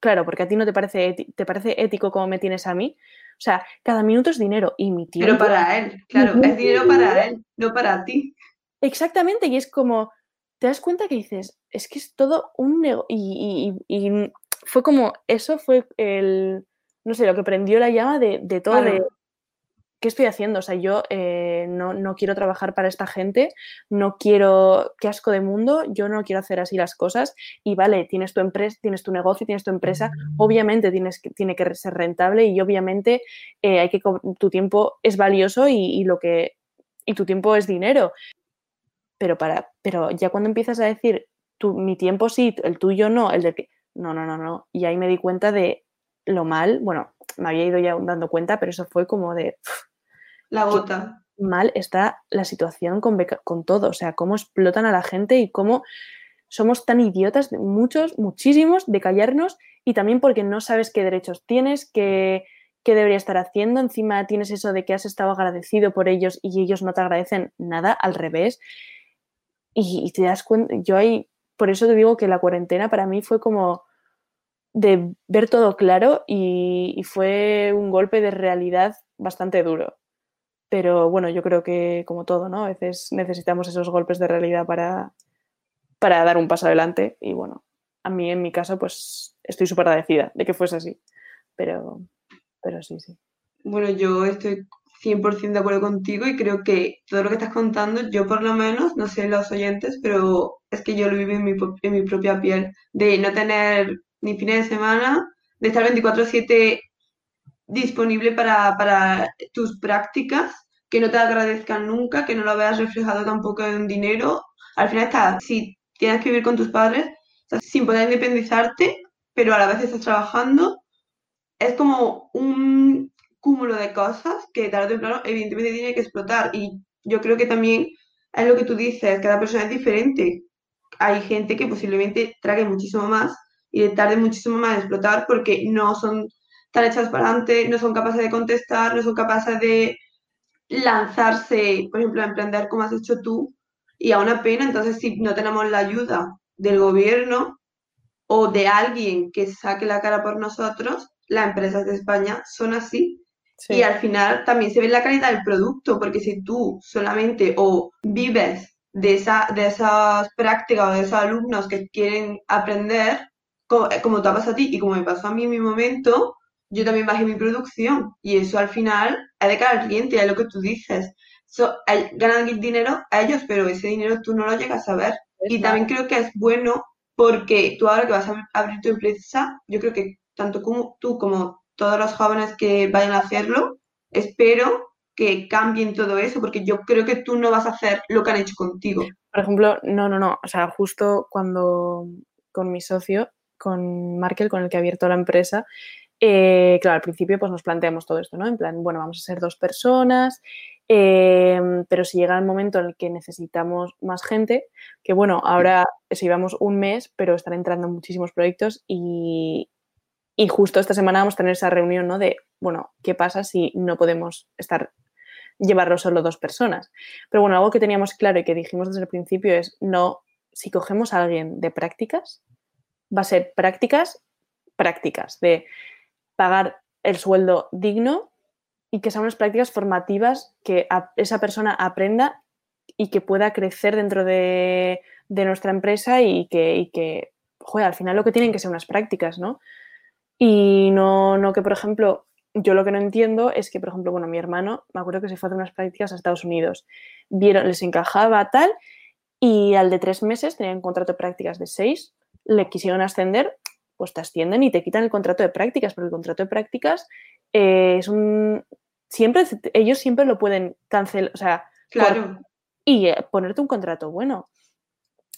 claro, porque a ti no te parece, te parece ético como me tienes a mí. O sea, cada minuto es dinero y mi tiempo... Pero para él, claro, es dinero para él, no para ti. Exactamente, y es como, te das cuenta que dices, es que es todo un negocio. Y, fue como, eso fue el, no sé, lo que prendió la llama de, todo, de qué estoy haciendo. O sea, yo eh, no, quiero trabajar para esta gente, no quiero, qué asco de mundo, yo no quiero hacer así las cosas. Y vale, tienes tu empresa, tienes tu negocio, tienes tu empresa, obviamente tienes que, tiene que ser rentable y obviamente eh, hay que, tu tiempo es valioso y, lo que, y tu tiempo es dinero pero, para, pero ya cuando empiezas a decir, tu, mi tiempo sí, el tuyo no, el de que... No, no, no, no. Y ahí me di cuenta de lo mal, bueno, me había ido ya dando cuenta, pero eso fue como de... La gota. Mal está la situación con, con todo, o sea, cómo explotan a la gente y cómo somos tan idiotas, muchos, muchísimos, de callarnos y también porque no sabes qué derechos tienes, qué, qué debería estar haciendo. Encima tienes eso de que has estado agradecido por ellos y ellos no te agradecen nada, al revés. Y, te das cuenta, yo ahí, por eso te digo que la cuarentena para mí fue como de ver todo claro y, fue un golpe de realidad bastante duro. Pero bueno, yo creo que como todo, ¿no? A veces necesitamos esos golpes de realidad para, para dar un paso adelante. Y bueno, a mí en mi caso, pues estoy súper agradecida de que fuese así. Pero, pero sí, sí. Bueno, yo estoy 100% de acuerdo contigo y creo que todo lo que estás contando, yo por lo menos, no sé los oyentes, pero es que yo lo viví en mi, en mi propia piel, de no tener ni fines de semana, de estar 24/7 disponible para, para tus prácticas, que no te agradezcan nunca, que no lo veas reflejado tampoco en dinero. Al final estás, si tienes que vivir con tus padres, sin poder independizarte, pero a la vez estás trabajando, es como un cúmulo de cosas que tarde o temprano evidentemente tiene que explotar. Y yo creo que también es lo que tú dices, cada persona es diferente. Hay gente que posiblemente trague muchísimo más y le tarde muchísimo más en explotar porque no son tan hechas para adelante, no son capaces de contestar, no son capaces de lanzarse, por ejemplo, a emprender como has hecho tú, y a una pena, entonces si no tenemos la ayuda del gobierno o de alguien que saque la cara por nosotros, las empresas de España son así. Y al final también se ve la calidad del producto, porque si tú solamente o vives de, esa, de esas prácticas o de esos alumnos que quieren aprender, como, como te ha pasado a ti y como me pasó a mí en mi momento, yo también bajé mi producción y eso al final es de cara al cliente, es lo que tú dices. So, ganan dinero a ellos, pero ese dinero tú no lo llegas a ver. y también creo que es bueno porque tú ahora que vas a abrir tu empresa, yo creo que tanto como tú como todos los jóvenes que vayan a hacerlo, espero que cambien todo eso, porque yo creo que tú no vas a hacer lo que han hecho contigo. Por ejemplo, no, no, no. O sea, justo cuando con mi socio, con Markel, con el que ha abierto la empresa, eh, claro, al principio pues nos planteamos todo esto, ¿no? En plan, bueno, vamos a ser dos personas, em, pero si llega el momento en el que necesitamos más gente, que bueno, ahora si llevamos un mes, pero están entrando muchísimos proyectos y, y justo esta semana vamos a tener esa reunión, ¿no? De, bueno, ¿qué pasa si no podemos estar, llevarlo solo dos personas? Pero bueno, algo que teníamos claro y que dijimos desde el principio es, no, si cogemos a alguien de prácticas, va a ser prácticas, prácticas, de pagar el sueldo digno y que sean unas prácticas formativas que esa persona aprenda y que pueda crecer dentro de, nuestra empresa y que, y que, joder, al final lo que tienen que ser unas prácticas, ¿no? Y no, no que, por ejemplo, yo lo que no entiendo es que, por ejemplo, bueno, mi hermano, me acuerdo que se fue a hacer unas prácticas a Estados Unidos, vieron, les encajaba tal, y al de tres meses tenían contrato de prácticas de seis, le quisieron ascender pues te ascienden y te quitan el contrato de prácticas, porque el contrato de prácticas eh, es un... Siempre, ellos siempre lo pueden cancelar, o sea... Claro. y eh, ponerte un contrato bueno.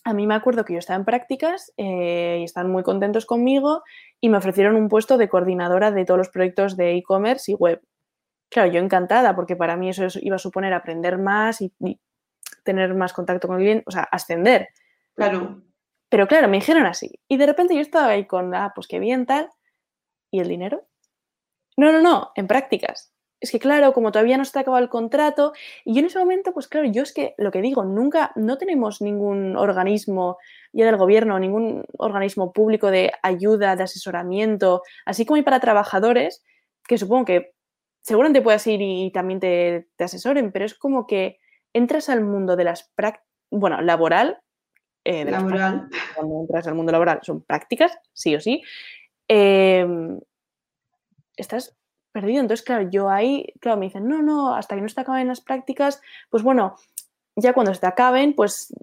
A mí me acuerdo que yo estaba en prácticas eh, y estaban muy contentos conmigo y me ofrecieron un puesto de coordinadora de todos los proyectos de e-commerce y web. Claro, yo encantada porque para mí eso iba a suponer aprender más y, y tener más contacto con el cliente, o sea, ascender. Claro. Pero claro, me dijeron así. Y de repente yo estaba ahí con, ah, pues qué bien, tal. ¿Y el dinero? No, no, no, en prácticas. Es que claro, como todavía no está acabado el contrato, y yo en ese momento, pues claro, yo es que lo que digo, nunca, no tenemos ningún organismo ya del gobierno, ningún organismo público de ayuda, de asesoramiento, así como hay para trabajadores, que supongo que seguramente puedas ir y también te, te asesoren, pero es como que entras al mundo de las prácticas, bueno, laboral, eh, laboral. cuando entras al mundo laboral son prácticas, sí o sí, em, estás perdido. Entonces, claro, yo ahí, claro, me dicen, no, no, hasta que no se acaben las prácticas, pues bueno, ya cuando se te acaben, pues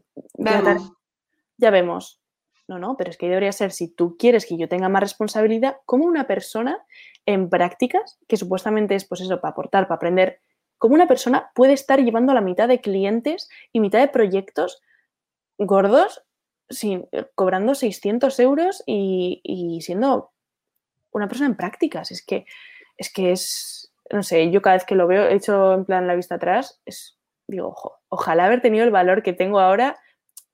Ya, vemos. No, no, pero es que debería ser, si tú quieres que yo tenga más responsabilidad, como una persona en prácticas, que supuestamente es pues eso, para aportar, para aprender, como una persona puede estar llevando la mitad de clientes y mitad de proyectos gordos sin, eh, cobrando 600 euros y, siendo una persona en prácticas. Es que, es que es, no sé, yo cada vez que lo veo, he hecho en plan la vista atrás, es, digo, ojalá haber tenido el valor que tengo ahora,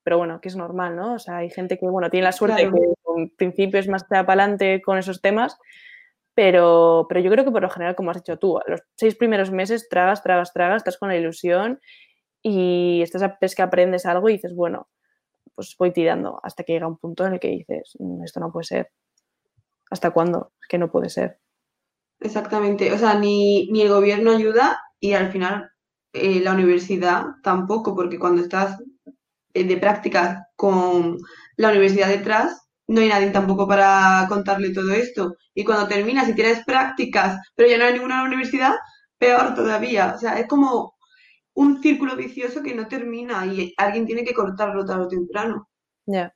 pero bueno, que es normal, ¿no? O sea, hay gente que, bueno, tiene la suerte de que en principio es más para adelante con esos temas, pero, pero yo creo que por lo general, como has dicho tú, los seis primeros meses tragas, tragas, tragas, estás con la ilusión y estás a que aprendes algo y dices, bueno, pues voy tirando hasta que llega un punto en el que dices, mm, esto no puede ser. ¿Hasta cuándo? Es que no puede ser. Exactamente, o sea, ni, el gobierno ayuda y al final eh, la universidad tampoco, porque cuando estás eh, de prácticas con la universidad detrás, no hay nadie tampoco para contarle todo esto. Y cuando terminas y tienes prácticas, pero ya no hay ninguna universidad, peor todavía. O sea, es como un círculo vicioso que no termina y alguien tiene que cortarlo tarde o temprano. Ya,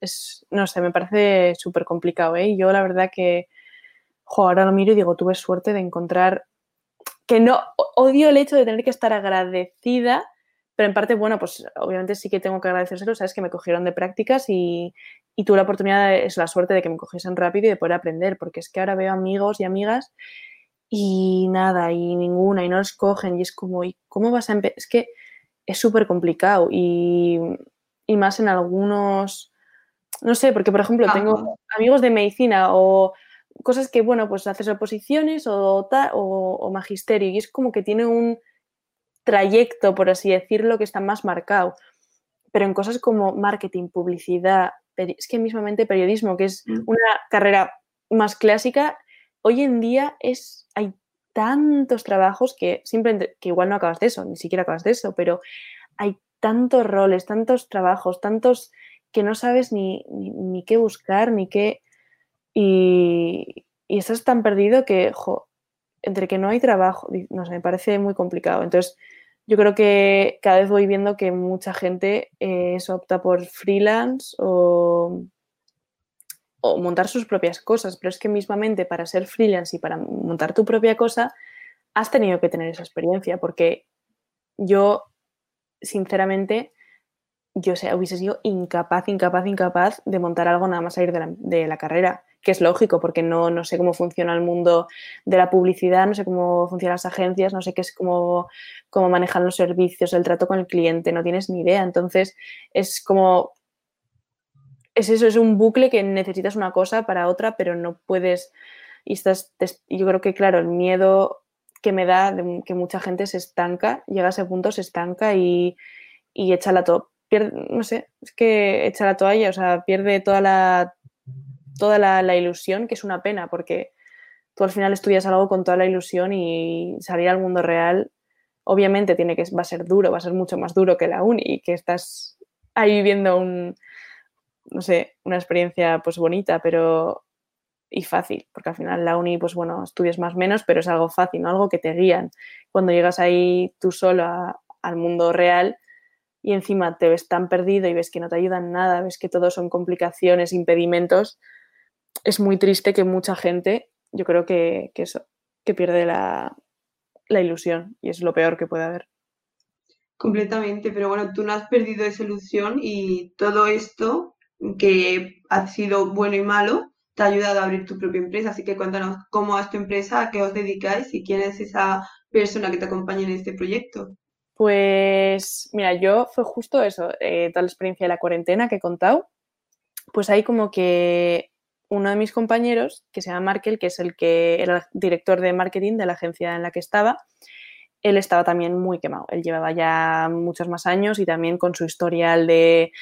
es, no sé, me parece súper complicado, ¿eh? Yo la verdad que, ahora lo miro y digo, tuve suerte de encontrar, que no, odio el hecho de tener que estar agradecida, pero en parte, bueno, pues obviamente sí que tengo que agradecérselo, sabes que me cogieron de prácticas y, y tuve la oportunidad, es la suerte de que me cogiesen rápido y de poder aprender, porque es que ahora veo amigos y amigas y nada, y ninguna, y no los cogen, y es como, ¿y cómo vas a empezar? Es que es súper complicado y, y más en algunos, no sé, porque por ejemplo tengo amigos de medicina o cosas que, bueno, pues haces oposiciones o, o, magisterio y es como que tiene un trayecto, por así decirlo, que está más marcado. Pero en cosas como marketing, publicidad, es que mismamente periodismo, que es mm. una carrera más clásica, hoy en día es, hay tantos trabajos que simplemente, que igual no acabas de eso, ni siquiera acabas de eso, pero hay tantos roles, tantos trabajos, tantos que no sabes ni, ni, qué buscar, ni qué... Y, y, estás tan perdido que, jo, entre que no hay trabajo, no sé, me parece muy complicado. Entonces, yo creo que cada vez voy viendo que mucha gente eh, opta por freelance o, o, montar sus propias cosas, pero es que mismamente para ser freelance y para montar tu propia cosa, has tenido que tener esa experiencia, porque yo, sinceramente, yo sé, hubiese sido incapaz, incapaz, incapaz de montar algo nada más salir de de la carrera que es lógico porque no, no, sé cómo funciona el mundo de la publicidad, no sé cómo funcionan las agencias, no sé qué es cómo, cómo manejan los servicios, el trato con el cliente, no tienes ni idea. Entonces es como, es eso, es un bucle que necesitas una cosa para otra, pero no puedes, y estás, yo creo que claro, el miedo que me da de que mucha gente se estanca, llega a ese punto, se estanca y, y echa la no sé, es que echa la toalla, o sea, pierde toda la toda la, ilusión, que es una pena porque tú al final estudias algo con toda la ilusión y salir al mundo real, obviamente tiene que, va a ser duro, va a ser mucho más duro que la uni y que estás ahí viviendo un, no sé, una experiencia pues bonita, pero y fácil, porque al final la uni, pues bueno, estudias más menos, pero es algo fácil, ¿no? Algo que te guían. Cuando llegas ahí tú solo al mundo real y encima te ves tan perdido y ves que no te ayudan nada, ves que todo son complicaciones, impedimentos, es muy triste que mucha gente, yo creo que, eso, que pierde la, ilusión y es lo peor que puede haber. Completamente, pero bueno, tú no has perdido esa ilusión y todo esto que ha sido bueno y malo te ha ayudado a abrir tu propia empresa. Así que cuéntanos cómo es tu empresa, a qué os dedicáis y quién es esa persona que te acompaña en este proyecto. Pues mira, yo fue justo eso, eh, toda la experiencia de la cuarentena que he contado. Pues ahí como que uno de mis compañeros, que se llama Markel, que es el que era el director de marketing de la agencia en la que estaba, él estaba también muy quemado. Él llevaba ya muchos más años y también con su historial de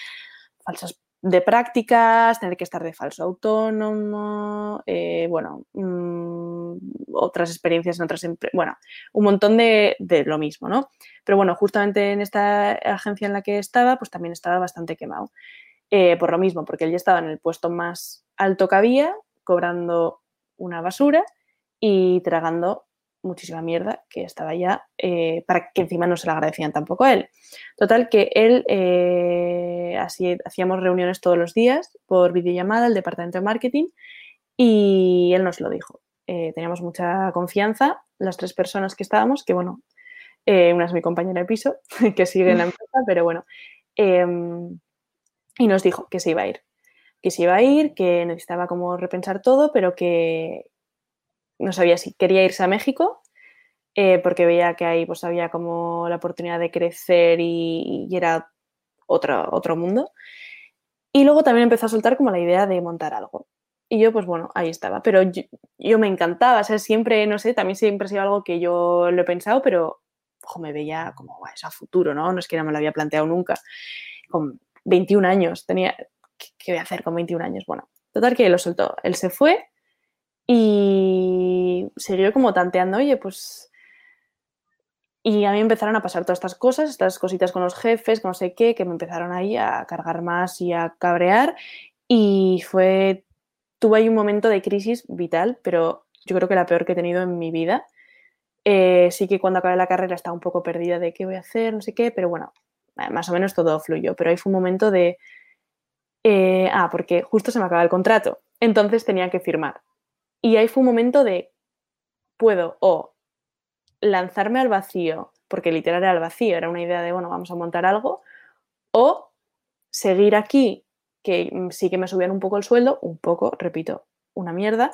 falsas de prácticas, tener que estar de falso autónomo, eh, bueno, mm, otras experiencias en otras empresas, bueno, un montón de, de, lo mismo, ¿no? Pero bueno, justamente en esta agencia en la que estaba, pues también estaba bastante quemado. Eh, por lo mismo, porque él ya estaba en el puesto más alto que había, cobrando una basura y tragando muchísima mierda que estaba ya, eh, para que encima no se le agradecían tampoco a él. Total, que él, eh, así hacíamos reuniones todos los días por videollamada, el departamento de marketing, y él nos lo dijo. teníamos mucha confianza, las tres personas que estábamos, que bueno, una es mi compañera de piso, que sigue en la empresa, pero bueno, em, y nos dijo que se iba a ir, que se iba a ir, que necesitaba como repensar todo, pero que no sabía si quería irse a México, eh, porque veía que ahí pues había como la oportunidad de crecer y, era otro, otro mundo. Y luego también empezó a soltar como la idea de montar algo. Y yo, pues bueno, ahí estaba. Pero yo, me encantaba, o sea, siempre, no sé, también siempre ha sido algo que yo lo he pensado, pero ojo, me veía como, eso a futuro, ¿no? No es que no me lo había planteado nunca. 21 años, tenía, ¿qué, voy a hacer con 21 años? Bueno, total que lo soltó, él se fue y siguió como tanteando, oye, pues... Y a mí empezaron a pasar todas estas cosas, estas cositas con los jefes, no sé qué, que me empezaron ahí a cargar más y a cabrear. Y fue, tuve ahí un momento de crisis vital, pero yo creo que la peor que he tenido en mi vida. Eh, sí que cuando acabé la carrera estaba un poco perdida de qué voy a hacer, no sé qué, pero bueno, más o menos todo fluyó, pero ahí fue un momento de, eh, ah, porque justo se me acaba el contrato, entonces tenía que firmar. Y ahí fue un momento de, puedo o lanzarme al vacío, porque literal era al vacío, era una idea de, bueno, vamos a montar algo, o seguir aquí, que sí que me subían un poco el sueldo, un poco, repito, una mierda,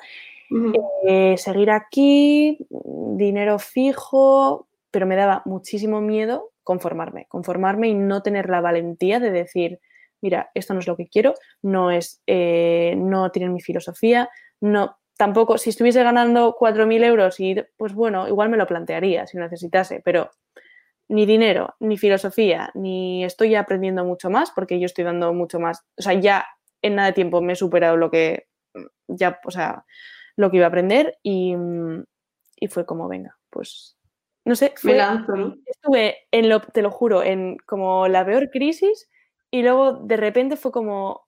eh, seguir aquí, dinero fijo, pero me daba muchísimo miedo conformarme, conformarme y no tener la valentía de decir, mira, esto no es lo que quiero, no es, eh, no tienen mi filosofía, no, tampoco, si estuviese ganando 4.000 euros y, pues bueno, igual me lo plantearía si necesitase, pero ni dinero, ni filosofía, ni estoy aprendiendo mucho más, porque yo estoy dando mucho más, o sea, ya en nada de tiempo me he superado lo que, ya, o sea, lo que iba a aprender y, y fue como, venga, pues no sé, estuve en lo, te lo juro, en como la peor crisis y luego de repente fue como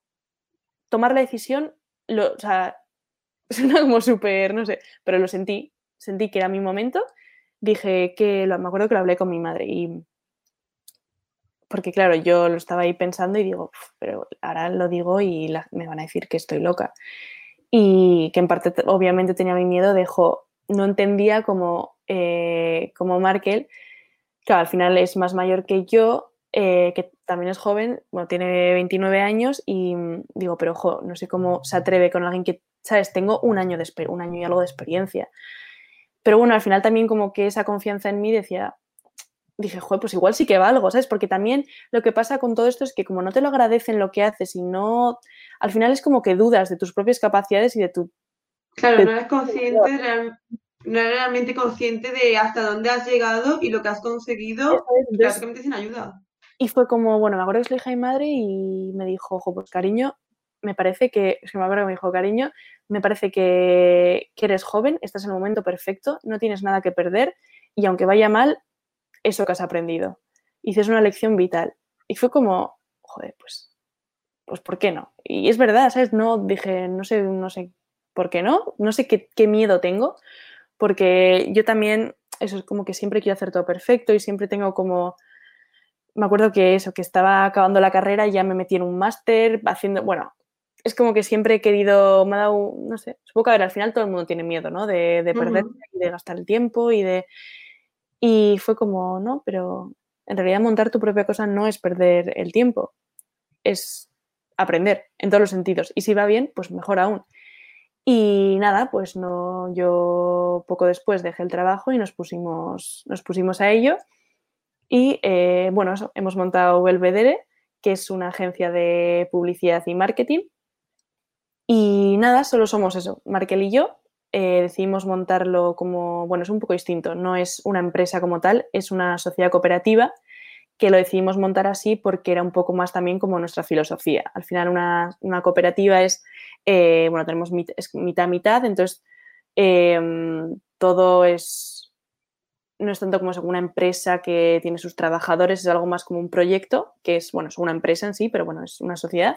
tomar la decisión, lo, o sea, suena como súper, no sé, pero lo sentí, sentí que era mi momento, dije que, lo, me acuerdo que lo hablé con mi madre y, porque claro, yo lo estaba ahí pensando y digo, pero ahora lo digo y me van a decir que estoy loca. Y que en parte obviamente tenía mi miedo, dejo, no entendía como, eh, como Markel, claro, al final es más mayor que yo, eh, que también es joven, bueno, tiene 29 años y mm, digo, pero ojo, no sé cómo se atreve con alguien que, ¿sabes? Tengo un año, de, un año y algo de experiencia. Pero bueno, al final también como que esa confianza en mí decía, dije, joder, pues igual sí que valgo, ¿sabes? Porque también lo que pasa con todo esto es que como no te lo agradecen lo que haces y no, al final es como que dudas de tus propias capacidades y de tu... Claro, no eres consciente, no eres realmente consciente de hasta dónde has llegado y lo que has conseguido prácticamente sin ayuda. Y fue como, bueno, me acuerdo que soy hija y madre y me dijo, ojo, pues cariño, me parece que, es que me acuerdo que me dijo, cariño, me parece que, que eres joven, estás en el momento perfecto, no tienes nada que perder y aunque vaya mal, eso que has aprendido. Y es una lección vital. Y fue como, joder, pues, pues ¿por qué no? Y es verdad, ¿sabes? No dije, no sé, no sé por qué no, no sé qué, qué miedo tengo, porque yo también, eso es como que siempre quiero hacer todo perfecto y siempre tengo como, me acuerdo que eso, que estaba acabando la carrera y ya me metí en un máster, haciendo, bueno, es como que siempre he querido, me ha dado, no sé, supongo que a ver, al final todo el mundo tiene miedo, ¿no? De, de perder de gastar el tiempo y de, y fue como, no, pero en realidad montar tu propia cosa no es perder el tiempo, es aprender en todos los sentidos. Y si va bien, pues mejor aún. Y nada, pues no, yo poco después dejé el trabajo y nos pusimos, nos pusimos a ello. Y eh, bueno, hemos montado Belvedere, que es una agencia de publicidad y marketing. Y nada, solo somos eso, Markel y yo, eh, decidimos montarlo como, bueno, es un poco distinto, no es una empresa como tal, es una sociedad cooperativa que lo decidimos montar así porque era un poco más también como nuestra filosofía. Al final una, cooperativa es, eh, bueno, tenemos mitad mitad, entonces em, todo es, no es tanto como una empresa que tiene sus trabajadores, es algo más como un proyecto, que es, bueno, es una empresa en sí, pero bueno, es una sociedad.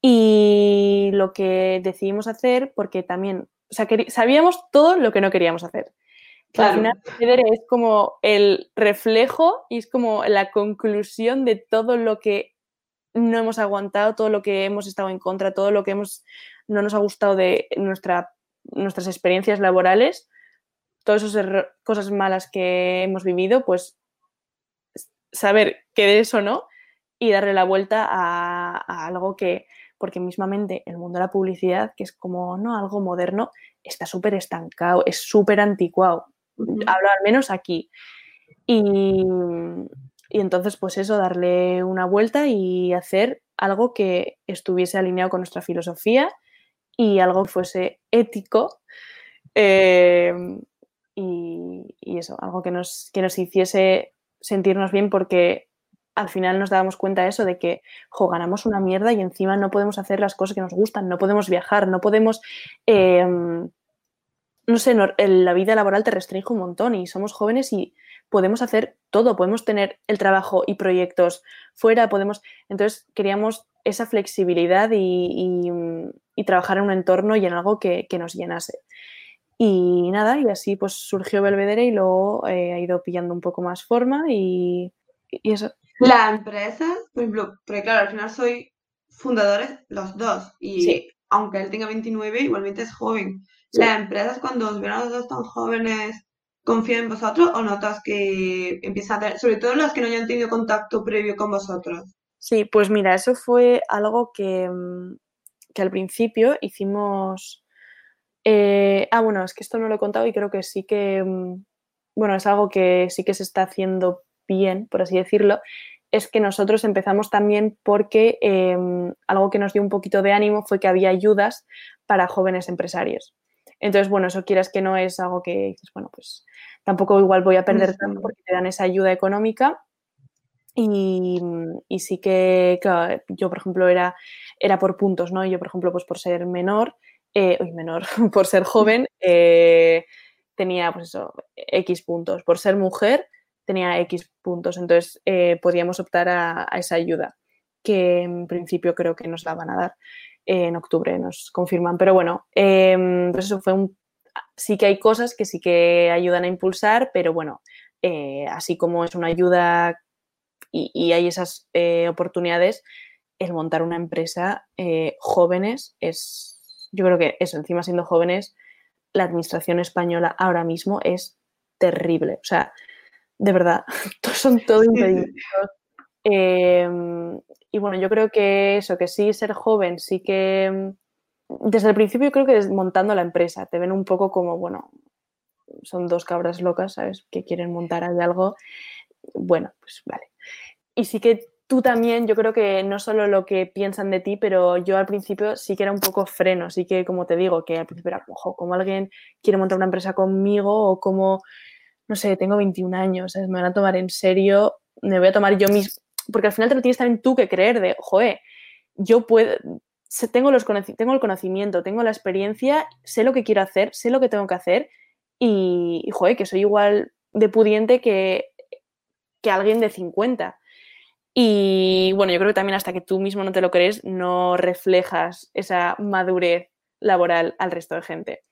Y lo que decidimos hacer, porque también o sea, sabíamos todo lo que no queríamos hacer. Al final, es como el reflejo y es como la conclusión de todo lo que no hemos aguantado, todo lo que hemos estado en contra, todo lo que hemos, no nos ha gustado de nuestra, nuestras experiencias laborales, todas esas cosas malas que hemos vivido, pues saber qué de eso no y darle la vuelta a algo que, porque mismamente el mundo de la publicidad, que es como, no, algo moderno, está súper estancado, es súper anticuado. Hablo al menos aquí. Y, entonces, pues eso, darle una vuelta y hacer algo que estuviese alineado con nuestra filosofía y algo que fuese ético. Eh, y, y, eso, algo que nos, que nos hiciese sentirnos bien porque al final nos dábamos cuenta de eso, de que ganamos una mierda y encima no podemos hacer las cosas que nos gustan, no podemos viajar, no podemos... Em, no sé, la vida laboral te restringe un montón y somos jóvenes y podemos hacer todo, podemos tener el trabajo y proyectos fuera, podemos... Entonces queríamos esa flexibilidad y, trabajar en un entorno y en algo que, nos llenase. Y nada, y así pues surgió Belvedere y luego eh, ha ido pillando un poco más forma y, y eso. La empresa, por ejemplo, porque claro, al final soy fundadores los dos y aunque él tenga 29, igualmente es joven. ¿Las empresas cuando os ven a los dos tan jóvenes confían en vosotros o notas que empiezan a tener, sobre todo los que no hayan tenido contacto previo con vosotros? Sí, pues mira, eso fue algo que, mm, que al principio hicimos... Eh, ah, bueno, es que esto no lo he contado y creo que sí que... Mm, bueno, es algo que sí que se está haciendo bien, por así decirlo, es que nosotros empezamos también porque em, algo que nos dio un poquito de ánimo fue que había ayudas para jóvenes empresarios. Entonces, bueno, eso quieras que no es algo que bueno, pues tampoco igual voy a perder tanto porque te dan esa ayuda económica. Y, sí que, yo, por ejemplo, era, era por puntos, ¿no? Yo, por ejemplo, pues por ser menor, eh, menor, por ser joven, eh, tenía, pues eso, X puntos. Por ser mujer, tenía X puntos. Entonces, eh, podíamos optar a, esa ayuda, que en principio creo que nos la van a dar en octubre, nos confirman. Pero bueno, pues eso fue un... Sí que hay cosas que sí que ayudan a impulsar, pero bueno, eh, así como es una ayuda y, hay esas eh, oportunidades, el montar una empresa jóvenes es, yo creo que eso, encima siendo jóvenes, la administración española ahora mismo es terrible. O sea, de verdad, son todo impedimentos. Em, y bueno, yo creo que eso, que sí, ser joven, sí que desde el principio creo que montando la empresa, te ven un poco como, bueno, son dos cabras locas, ¿sabes? Que quieren montar ahí algo. Bueno, pues vale. Y sí que tú también, yo creo que no solo lo que piensan de ti, pero yo al principio sí que era un poco freno, sí que como te digo, que al principio era, ojo, como alguien quiere montar una empresa conmigo o como no sé, tengo 21 años, me van a tomar en serio, me voy a tomar yo mismo, porque al final te lo tienes también tú que creer de, joe, yo puedo, tengo, los, tengo el conocimiento, tengo la experiencia, sé lo que quiero hacer, sé lo que tengo que hacer y, y que soy igual de pudiente que, que alguien de 50. Y bueno, yo creo que también hasta que tú mismo no te lo crees, no reflejas esa madurez laboral al resto de gente.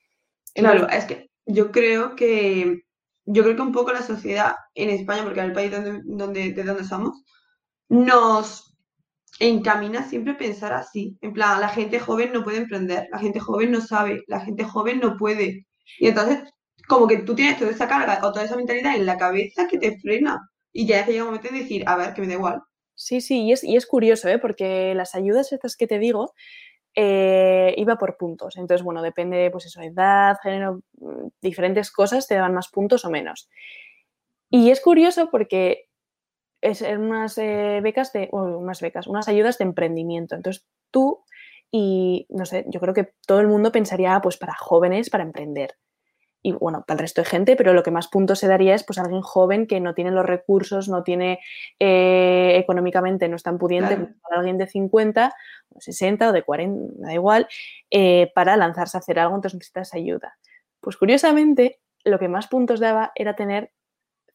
Claro, es que yo creo que yo creo que un poco la sociedad en España, porque es el país donde, donde, de donde somos, nos encamina siempre a pensar así. En plan, la gente joven no puede emprender, la gente joven no sabe, la gente joven no puede. Y entonces, como que tú tienes toda esa carga o toda esa mentalidad en la cabeza que te frena. Y ya llega un momento de decir, a ver, que me da igual. Sí, sí, y es, y es curioso, ¿eh? porque las ayudas estas que te digo, eh, iba por puntos. Entonces, bueno, depende, pues eso, edad, género, mm, diferentes cosas te daban más puntos o menos. Y es curioso porque es unas eh, becas de, unas becas, unas ayudas de emprendimiento. Entonces, tú y, no sé, yo creo que todo el mundo pensaría, ah, pues para jóvenes, para emprender y bueno, para el resto de gente, pero lo que más puntos se daría es pues alguien joven que no tiene los recursos, no tiene eh, económicamente, no es tan pudiente como alguien de 50 o 60 o de 40, da igual, eh, para lanzarse a hacer algo, entonces necesitas ayuda. Pues curiosamente, lo que más puntos daba era tener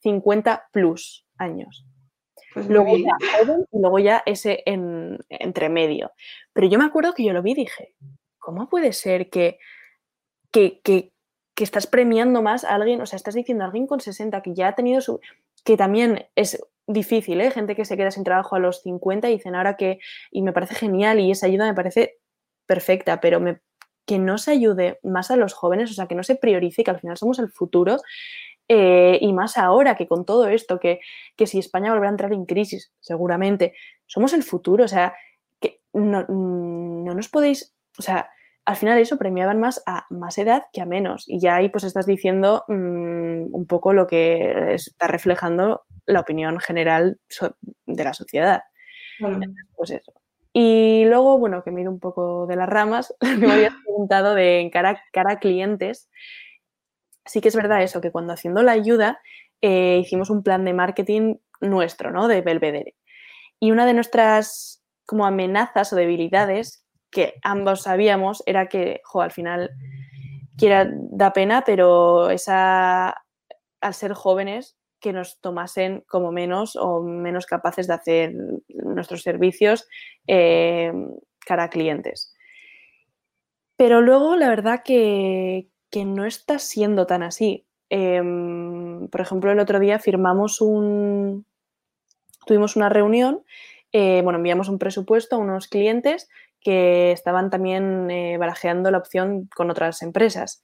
50 plus años. Pues luego ya joven y luego ya ese en, entre medio. Pero yo me acuerdo que yo lo vi y dije, ¿cómo puede ser que, que, que que estás premiando más a alguien, o sea, estás diciendo a alguien con 60 que ya ha tenido su... que también es difícil, ¿eh? Gente que se queda sin trabajo a los 50 y dicen ahora que... y me parece genial y esa ayuda me parece perfecta, pero me... que no se ayude más a los jóvenes, o sea, que no se priorice, que al final somos el futuro. Eh, y más ahora que con todo esto, que, que si España volverá a entrar en crisis, seguramente, somos el futuro, o sea, que no, no nos podéis, o sea, al final eso premiaban más a más edad que a menos. Y ya ahí pues estás diciendo mm, un poco lo que está reflejando la opinión general de la sociedad. Pues eso. Y luego, bueno, que me he ido un poco de las ramas, me habías preguntado de cara, cara a clientes. Sí que es verdad eso, que cuando haciendo la ayuda eh, hicimos un plan de marketing nuestro, ¿no? De Belvedere. Y una de nuestras como amenazas o debilidades que ambos sabíamos era que, jo, al final, quiera, da pena, pero esa, al ser jóvenes, que nos tomasen como menos o menos capaces de hacer nuestros servicios eh, cara a clientes. Pero luego, la verdad que, no está siendo tan así. Em, por ejemplo, el otro día firmamos un, tuvimos una reunión, eh, bueno, enviamos un presupuesto a unos clientes que estaban también eh, barajeando la opción con otras empresas.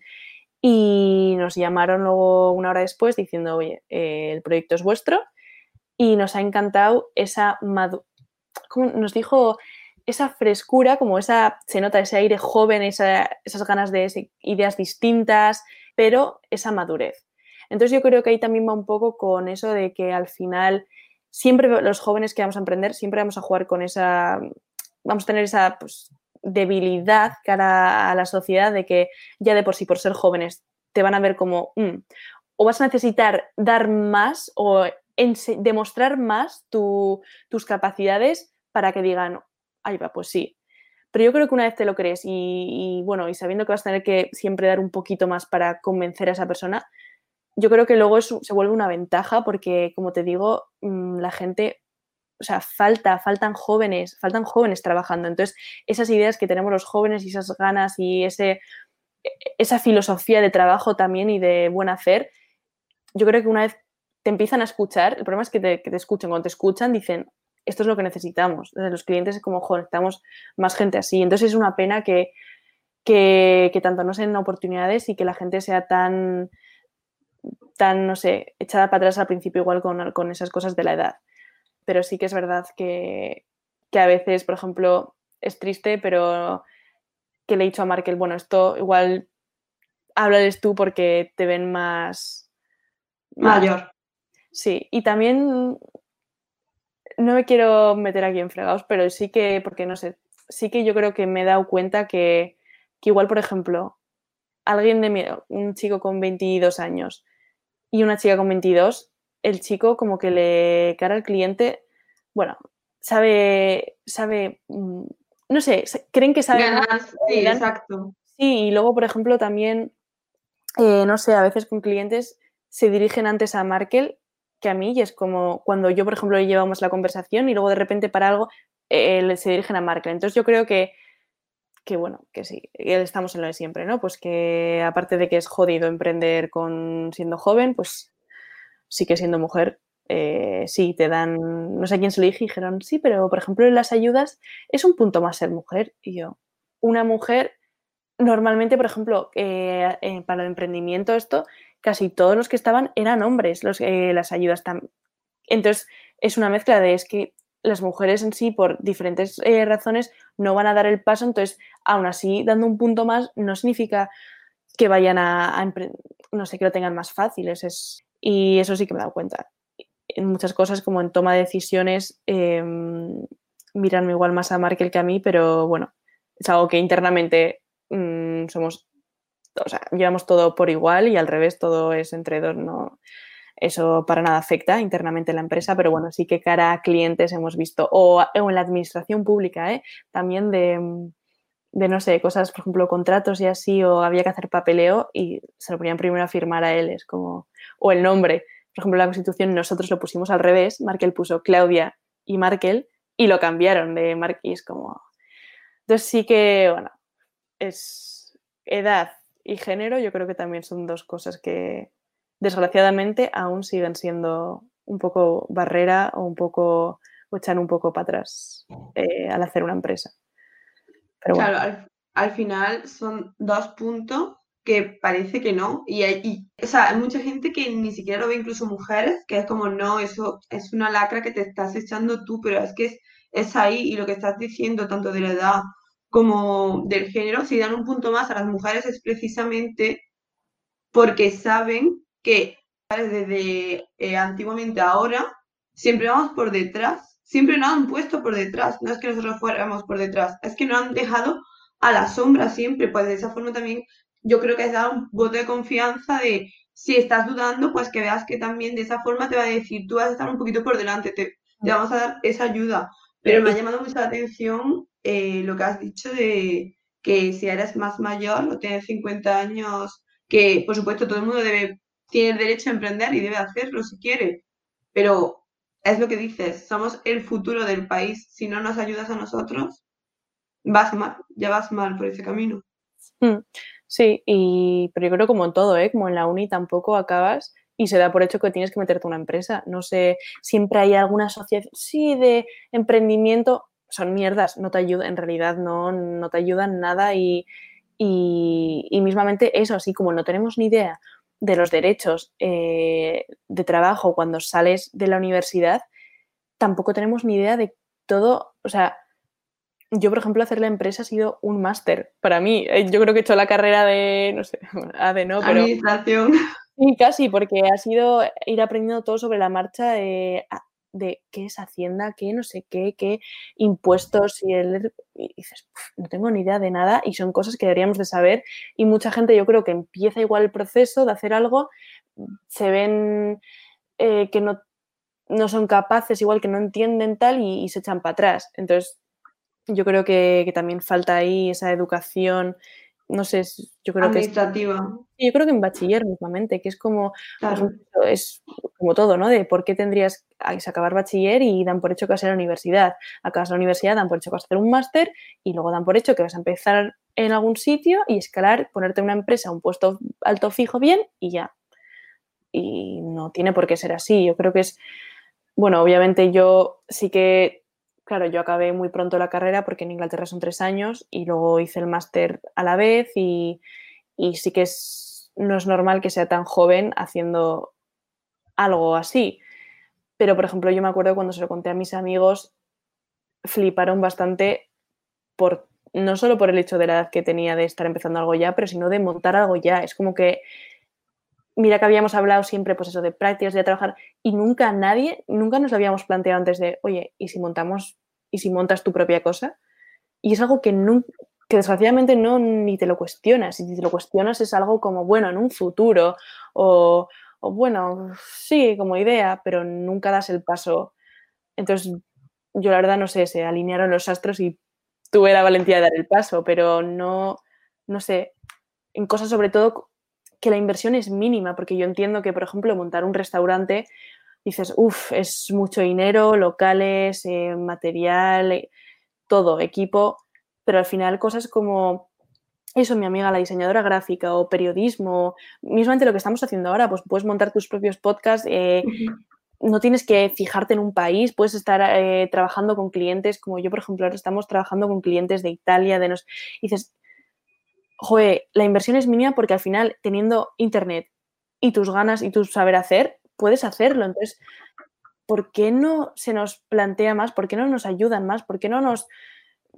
Y nos llamaron luego una hora después diciendo, oye, eh, el proyecto es vuestro y nos ha encantado esa como nos dijo esa frescura, como esa, se nota ese aire joven, esas ganas de ideas distintas, pero esa madurez. Entonces yo creo que ahí también va un poco con eso de que al final siempre los jóvenes que vamos a emprender, siempre vamos a jugar con esa, vamos a tener esa pues, debilidad cara a la sociedad de que ya de por sí, por ser jóvenes, te van a ver como, mm", o vas a necesitar dar más o demostrar más tus capacidades para que digan, ahí va, pues sí. Pero yo creo que una vez te lo crees y, bueno, y sabiendo que vas a tener que siempre dar un poquito más para convencer a esa persona, yo creo que luego se vuelve una ventaja porque, como te digo, mm, la gente, o sea, falta, faltan jóvenes, faltan jóvenes trabajando. Entonces, esas ideas que tenemos los jóvenes y esas ganas y ese, e, esa filosofía de trabajo también y de buen hacer, yo creo que una vez te empiezan a escuchar, el problema es que te, que te escuchan, cuando te escuchan dicen, esto es lo que necesitamos. Desde los clientes es como, joder, necesitamos más gente así. Entonces es una pena que, que, tanto no sean oportunidades y que la gente sea tan, tan, no sé, echada para atrás al principio igual con, esas cosas de la edad. Pero sí que es verdad que, que, a veces, por ejemplo, es triste, pero que le he dicho a Markel, bueno, esto igual háblales tú porque te ven más... Mayor. Sí, y también no me quiero meter aquí en fregados, pero sí que, porque no sé, sí que yo creo que me he dado cuenta que, igual, por ejemplo, alguien de mi, un chico con 22 años y una chica con 22, el chico como que le cara al cliente, bueno, sabe, sabe, mm, no sé, creen que sabe sí, exacto. Sí, y luego, por ejemplo, también, eh, no sé, a veces con clientes se dirigen antes a Markel que a mí y es como cuando yo, por ejemplo, llevamos la conversación y luego de repente para algo eh, se dirigen a Markel. Entonces yo creo que, que, bueno, que sí, estamos en lo de siempre, ¿no? Pues que aparte de que es jodido emprender con siendo joven, pues sí que siendo mujer, eh, sí, te dan, no sé quién se lo dije, dijeron, sí, pero por ejemplo en las ayudas es un punto más ser mujer. Y yo, una mujer, normalmente, por ejemplo, eh, para el emprendimiento esto, casi todos los que estaban eran hombres, los, eh, las ayudas también. Entonces, es una mezcla de es que las mujeres en sí, por diferentes eh, razones, no van a dar el paso, entonces, aún así, dando un punto más, no significa que vayan a, no sé, que lo tengan más fáciles. Es, y eso sí que me he dado cuenta. En muchas cosas, como en toma de decisiones, eh, miranme igual más a Markel que a mí, pero bueno, es algo que internamente mm, somos o sea, llevamos todo por igual y al revés todo es entre dos, no, eso para nada afecta internamente la empresa, pero bueno, sí que cara a clientes hemos visto, o, en la administración pública, ¿eh? también de, de, no sé, cosas, por ejemplo, contratos y así, o había que hacer papeleo y se lo ponían primero a firmar a él, es como, o el nombre, por ejemplo, la Constitución nosotros lo pusimos al revés, Markel puso Claudia y Markel y lo cambiaron de Marquis como... Entonces sí que, bueno, es edad, y género, yo creo que también son dos cosas que desgraciadamente aún siguen siendo un poco barrera o un poco o echan un poco para atrás eh, al hacer una empresa. claro, al, final son dos puntos que parece que no. Y hay, o sea, hay mucha gente que ni siquiera lo ve, incluso mujeres, que es como, no, eso es una lacra que te estás echando tú, pero es que es, es ahí y lo que estás diciendo, tanto de la edad como del género, si dan un punto más a las mujeres es precisamente porque saben que desde eh, antiguamente ahora siempre vamos por detrás, siempre nos han puesto por detrás, no es que nosotros fuéramos por detrás, es que nos han dejado a la sombra siempre, pues de esa forma también yo creo que es dar un voto de confianza de si estás dudando, pues que veas que también de esa forma te va a decir, tú vas a estar un poquito por delante, te, te vamos a dar esa ayuda. Pero me ha llamado mucho la atención eh, lo que has dicho de que si eres más mayor o tienes 50 años, que por supuesto todo el mundo debe, tiene el derecho a emprender y debe hacerlo si quiere, pero es lo que dices, somos el futuro del país, si no nos ayudas a nosotros, vas mal, ya vas mal por ese camino. Hmm, sí, y, pero yo creo como en todo, ¿eh? como en la uni tampoco acabas y se da por hecho que tienes que meterte a una empresa. No sé, siempre hay alguna asociación, sí, de emprendimiento, son mierdas, no te ayuda, en realidad no, no te ayudan nada y, y, mismamente eso, así como no tenemos ni idea de los derechos eh, de trabajo cuando sales de la universidad, tampoco tenemos ni idea de todo, o sea, yo, por ejemplo, hacer la empresa ha sido un máster para mí. Eh, yo creo que he hecho la carrera de, no sé, de no, pero... Administración. Sí, casi, porque ha sido ir aprendiendo todo sobre la marcha eh, de qué es Hacienda, qué no sé qué, qué impuestos y, el, y dices, no tengo ni idea de nada y son cosas que deberíamos de saber y mucha gente yo creo que empieza igual el proceso de hacer algo, se ven eh, que no, no, son capaces, igual que no entienden tal y, se echan para atrás. Entonces, yo creo que, que también falta ahí esa educación no sé, yo creo que es, yo creo que en bachiller mismamente, que es como es como todo, ¿no? De por qué tendrías que acabar bachiller y dan por hecho que vas a ir a la universidad. Acabas la universidad, dan por hecho que vas a hacer un máster y luego dan por hecho que vas a empezar en algún sitio y escalar, ponerte en una empresa, un puesto alto fijo bien y ya. Y no tiene por qué ser así. Yo creo que es, bueno, obviamente yo sí que claro, yo acabé muy pronto la carrera porque en Inglaterra son tres años y luego hice el máster a la vez y, sí que es, no es normal que sea tan joven haciendo algo así. Pero, por ejemplo, yo me acuerdo cuando se lo conté a mis amigos, fliparon bastante por no solo por el hecho de la edad que tenía de estar empezando algo ya, pero sino de montar algo ya. Es como que mira que habíamos hablado siempre, pues eso, de prácticas, de trabajar, y nunca nadie, nunca nos lo habíamos planteado antes de, oye, ¿y si montamos, y si montas tu propia cosa? Y es algo que, que desgraciadamente no ni te lo cuestionas, y si te lo cuestionas es algo como, bueno, en un futuro, o, o bueno, sí, como idea, pero nunca das el paso. Entonces, yo la verdad no sé, se alinearon los astros y tuve la valentía de dar el paso, pero no, no sé, en cosas sobre todo que la inversión es mínima, porque yo entiendo que, por ejemplo, montar un restaurante, dices, uff, es mucho dinero, locales, eh, material, eh, todo, equipo, pero al final cosas como eso, mi amiga, la diseñadora gráfica o periodismo, mismamente lo que estamos haciendo ahora, pues puedes montar tus propios podcasts. Eh, no tienes que fijarte en un país, puedes estar trabajando con clientes, como yo, por ejemplo, ahora estamos trabajando con clientes de Italia, de nos... dices, joder, la inversión es mínima porque al final, teniendo internet y tus ganas y tu saber hacer, puedes hacerlo. Entonces, ¿por qué no se nos plantea más? ¿Por qué no nos ayudan más? ¿Por qué no nos,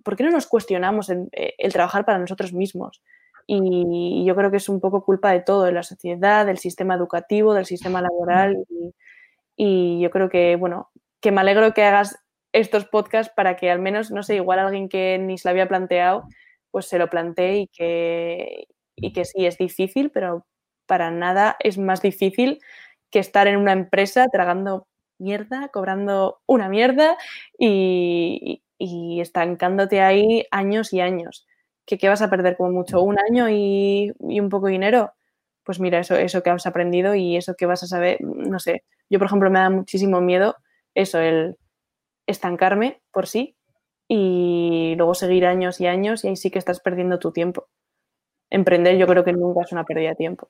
por qué no nos cuestionamos el, eh, trabajar para nosotros mismos? Y yo creo que es un poco culpa de todo, de la sociedad, del sistema educativo, del sistema laboral. Y, y yo creo que, bueno, que me alegro que hagas estos podcasts para que al menos, no sé, igual alguien que ni se lo había planteado, pues se lo planteé y que, y que sí, es difícil, pero para nada es más difícil que estar en una empresa tragando mierda, cobrando una mierda y, estancándote ahí años y años. ¿Qué, ¿Qué, vas a perder como mucho? ¿Un año y, y, un poco de dinero? Pues mira, eso, eso que has aprendido y eso que vas a saber, no sé. Yo, por ejemplo, me da muchísimo miedo eso, el estancarme por sí y luego seguir años y años y ahí sí que estás perdiendo tu tiempo. Emprender yo creo que nunca es una pérdida de tiempo.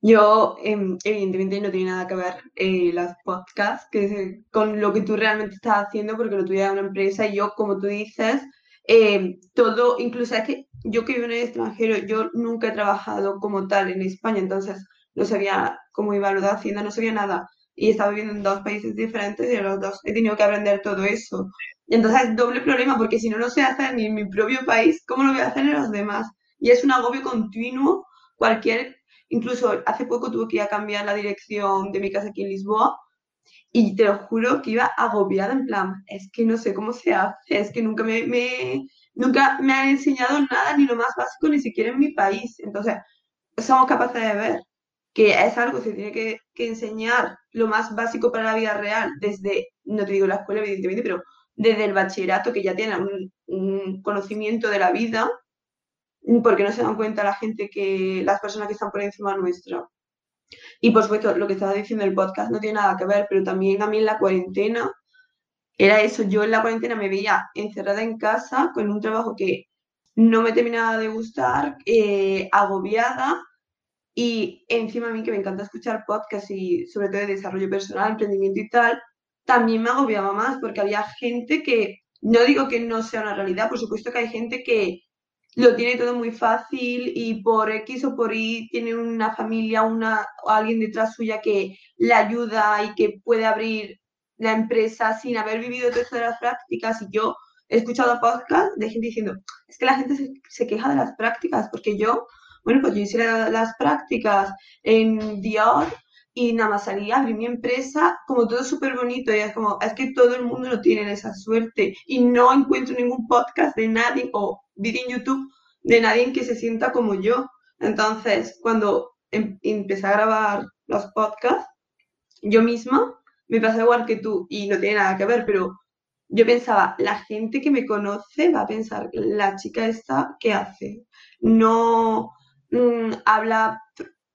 Yo, em, evidentemente, no tiene nada que ver eh, los podcasts que, con lo que tú realmente estás haciendo, porque lo tuyo es una empresa y yo, como tú dices, em, todo, incluso es que yo que vivo en el extranjero, yo nunca he trabajado como tal en España, entonces no sabía cómo iba lo de Hacienda, no sabía nada. Y estaba viviendo en dos países diferentes y en los dos he tenido que aprender todo eso. Entonces es doble problema, porque si no lo sé hacer ni en mi propio país, ¿cómo lo voy a hacer en los demás? Y es un agobio continuo, cualquier, incluso hace poco tuve que ir a cambiar la dirección de mi casa aquí en Lisboa, y te lo juro que iba agobiada en plan, es que no sé cómo se hace, es que nunca me, me, nunca me han enseñado nada, ni lo más básico, ni siquiera en mi país. Entonces, somos capaces de ver que es algo que se tiene que, que enseñar lo más básico para la vida real, desde, no te digo la escuela, evidentemente, pero desde el bachillerato que ya tienen un, conocimiento de la vida, porque no se dan cuenta la gente que las personas que están por encima nuestra. Y por supuesto, lo que estaba diciendo el podcast no tiene nada que ver, pero también a mí en la cuarentena era eso. Yo en la cuarentena me veía encerrada en casa con un trabajo que no me terminaba de gustar, eh, agobiada y encima a mí que me encanta escuchar podcasts y sobre todo de desarrollo personal, emprendimiento y tal, también me agobiaba más porque había gente que, no digo que no sea una realidad, por supuesto que hay gente que lo tiene todo muy fácil y por X o por Y tiene una familia una, o alguien detrás suya que le ayuda y que puede abrir la empresa sin haber vivido de las prácticas. Y yo he escuchado podcasts de gente diciendo, es que la gente se, se queja de las prácticas porque yo bueno, pues yo hice las prácticas en Dior y nada más salí a abrir mi empresa, como todo súper bonito, y es como, es que todo el mundo no tiene esa suerte, y no encuentro ningún podcast de nadie o vídeo en YouTube de nadie que se sienta como yo. Entonces, cuando em, empecé a grabar los podcasts, yo misma me pasé igual que tú, y no tiene nada que ver, pero yo pensaba, la gente que me conoce va a pensar, la chica esta, ¿qué hace? No mm, habla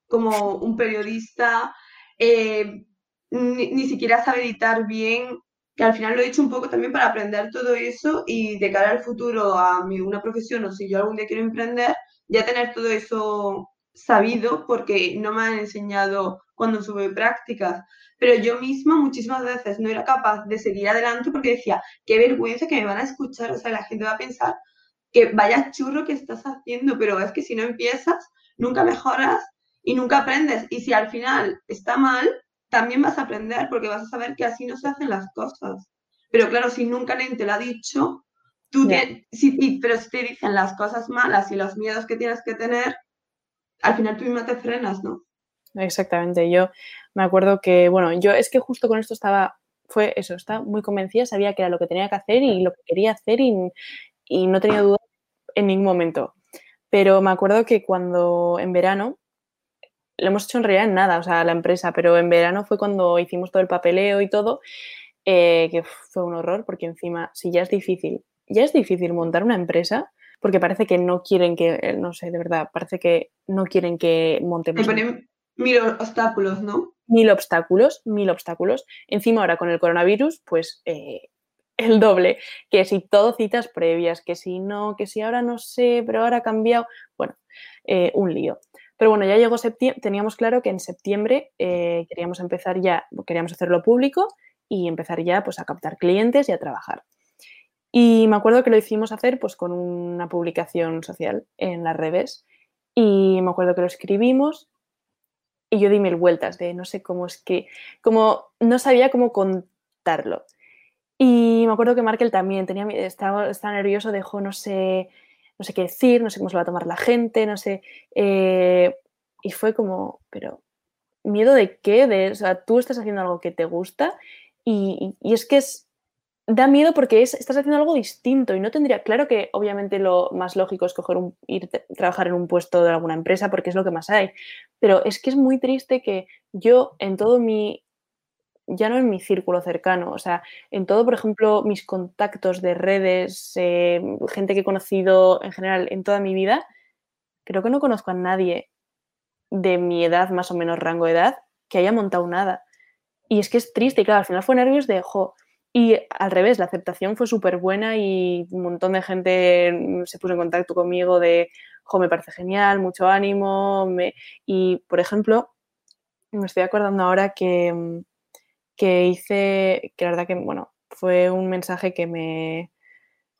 como un periodista, eh, ni, siquiera sabe editar bien, que al final lo he hecho un poco también para aprender todo eso y de cara al futuro a mi, una profesión o si yo algún día quiero emprender, ya tener todo eso sabido porque no me han enseñado cuando sube prácticas. Pero yo misma muchísimas veces no era capaz de seguir adelante porque decía, qué vergüenza que me van a escuchar, o sea, la gente va a pensar que vaya churro que estás haciendo, pero es que si no empiezas, nunca mejoras y nunca aprendes. Y si al final está mal, también vas a aprender porque vas a saber que así no se hacen las cosas. Pero claro, si nunca nadie te lo ha dicho, tú si, pero si te dicen las cosas malas y los miedos que tienes que tener, al final tú misma te frenas, ¿no? Exactamente. Yo me acuerdo que, bueno, yo es que justo con esto estaba, fue eso, estaba muy convencida, sabía que era lo que tenía que hacer y lo que quería hacer y, y no tenía duda en ningún momento. Pero me acuerdo que cuando en verano lo hemos hecho en realidad en nada, o sea, la empresa, pero en verano fue cuando hicimos todo el papeleo y todo, eh, que fue un horror, porque encima, si ya es difícil, ya es difícil montar una empresa, porque parece que no quieren que, eh, no sé, de verdad, parece que no quieren que montemos. Me ponen mil obstáculos, ¿no? Mil obstáculos, mil obstáculos. Encima ahora con el coronavirus, pues eh, el doble, que si todo citas previas, que si no, que si ahora no sé, pero ahora ha cambiado, bueno, un lío. Pero bueno, ya llegó septiembre, teníamos claro que en septiembre eh, queríamos empezar ya, queríamos hacerlo público y empezar ya pues a captar clientes y a trabajar. Y me acuerdo que lo hicimos hacer pues con una publicación social en las redes y me acuerdo que lo escribimos y yo di mil vueltas de no sé cómo es que, como no sabía cómo contarlo. Y me acuerdo que Markel también tenía, estaba, estaba nervioso, dejó, no sé, no sé qué decir, no sé cómo se va a tomar la gente, no sé. Eh, y fue como, pero, ¿miedo de qué? De, o sea, tú estás haciendo algo que te gusta y, es que es, da miedo porque es, estás haciendo algo distinto y no tendría, claro que obviamente lo más lógico es coger un, ir trabajar en un puesto de alguna empresa porque es lo que más hay, pero es que es muy triste que yo en todo mi ya no en mi círculo cercano, o sea, en todo, por ejemplo, mis contactos de redes, eh, gente que he conocido en general en toda mi vida, creo que no conozco a nadie de mi edad, más o menos rango de edad, que haya montado nada. Y es que es triste, y claro, al final fue nervios de, jo, y al revés, la aceptación fue súper buena y un montón de gente se puso en contacto conmigo de, jo, me parece genial, mucho ánimo. Y, por ejemplo, me estoy acordando ahora que que hice, que la verdad que, bueno, fue un mensaje que me,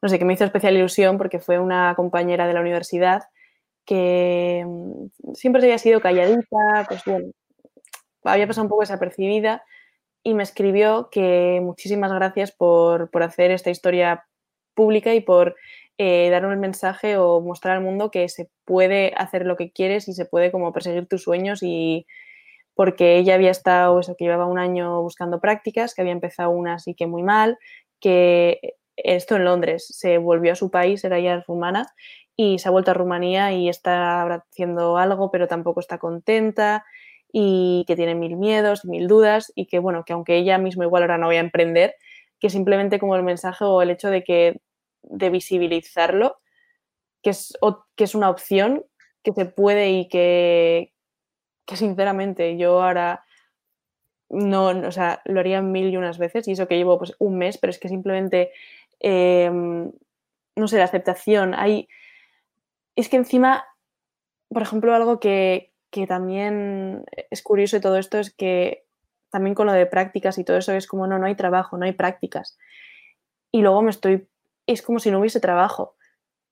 no sé, que me hizo especial ilusión porque fue una compañera de la universidad que mm, siempre había sido calladita, pues bueno, había pasado un poco desapercibida y me escribió que muchísimas gracias por, hacer esta historia pública y por eh, dar un mensaje o mostrar al mundo que se puede hacer lo que quieres y se puede como perseguir tus sueños y, porque ella había estado, eso, que llevaba un año buscando prácticas, que había empezado una así que muy mal, que esto en Londres, se volvió a su país, era ya rumana, y se ha vuelto a Rumanía y está haciendo algo, pero tampoco está contenta y que tiene mil miedos, mil dudas y que, bueno, que aunque ella misma igual ahora no voy a emprender, que simplemente como el mensaje o el hecho de que de visibilizarlo, que es, que es una opción que se puede y que, que sinceramente yo ahora no, o sea, lo haría mil y unas veces y eso que llevo pues un mes, pero es que simplemente, em, no sé, la aceptación, hay, es que encima, por ejemplo, algo que, que también es curioso de todo esto es que también con lo de prácticas y todo eso es como, no, no hay trabajo, no hay prácticas. Y luego me estoy, es como si no hubiese trabajo.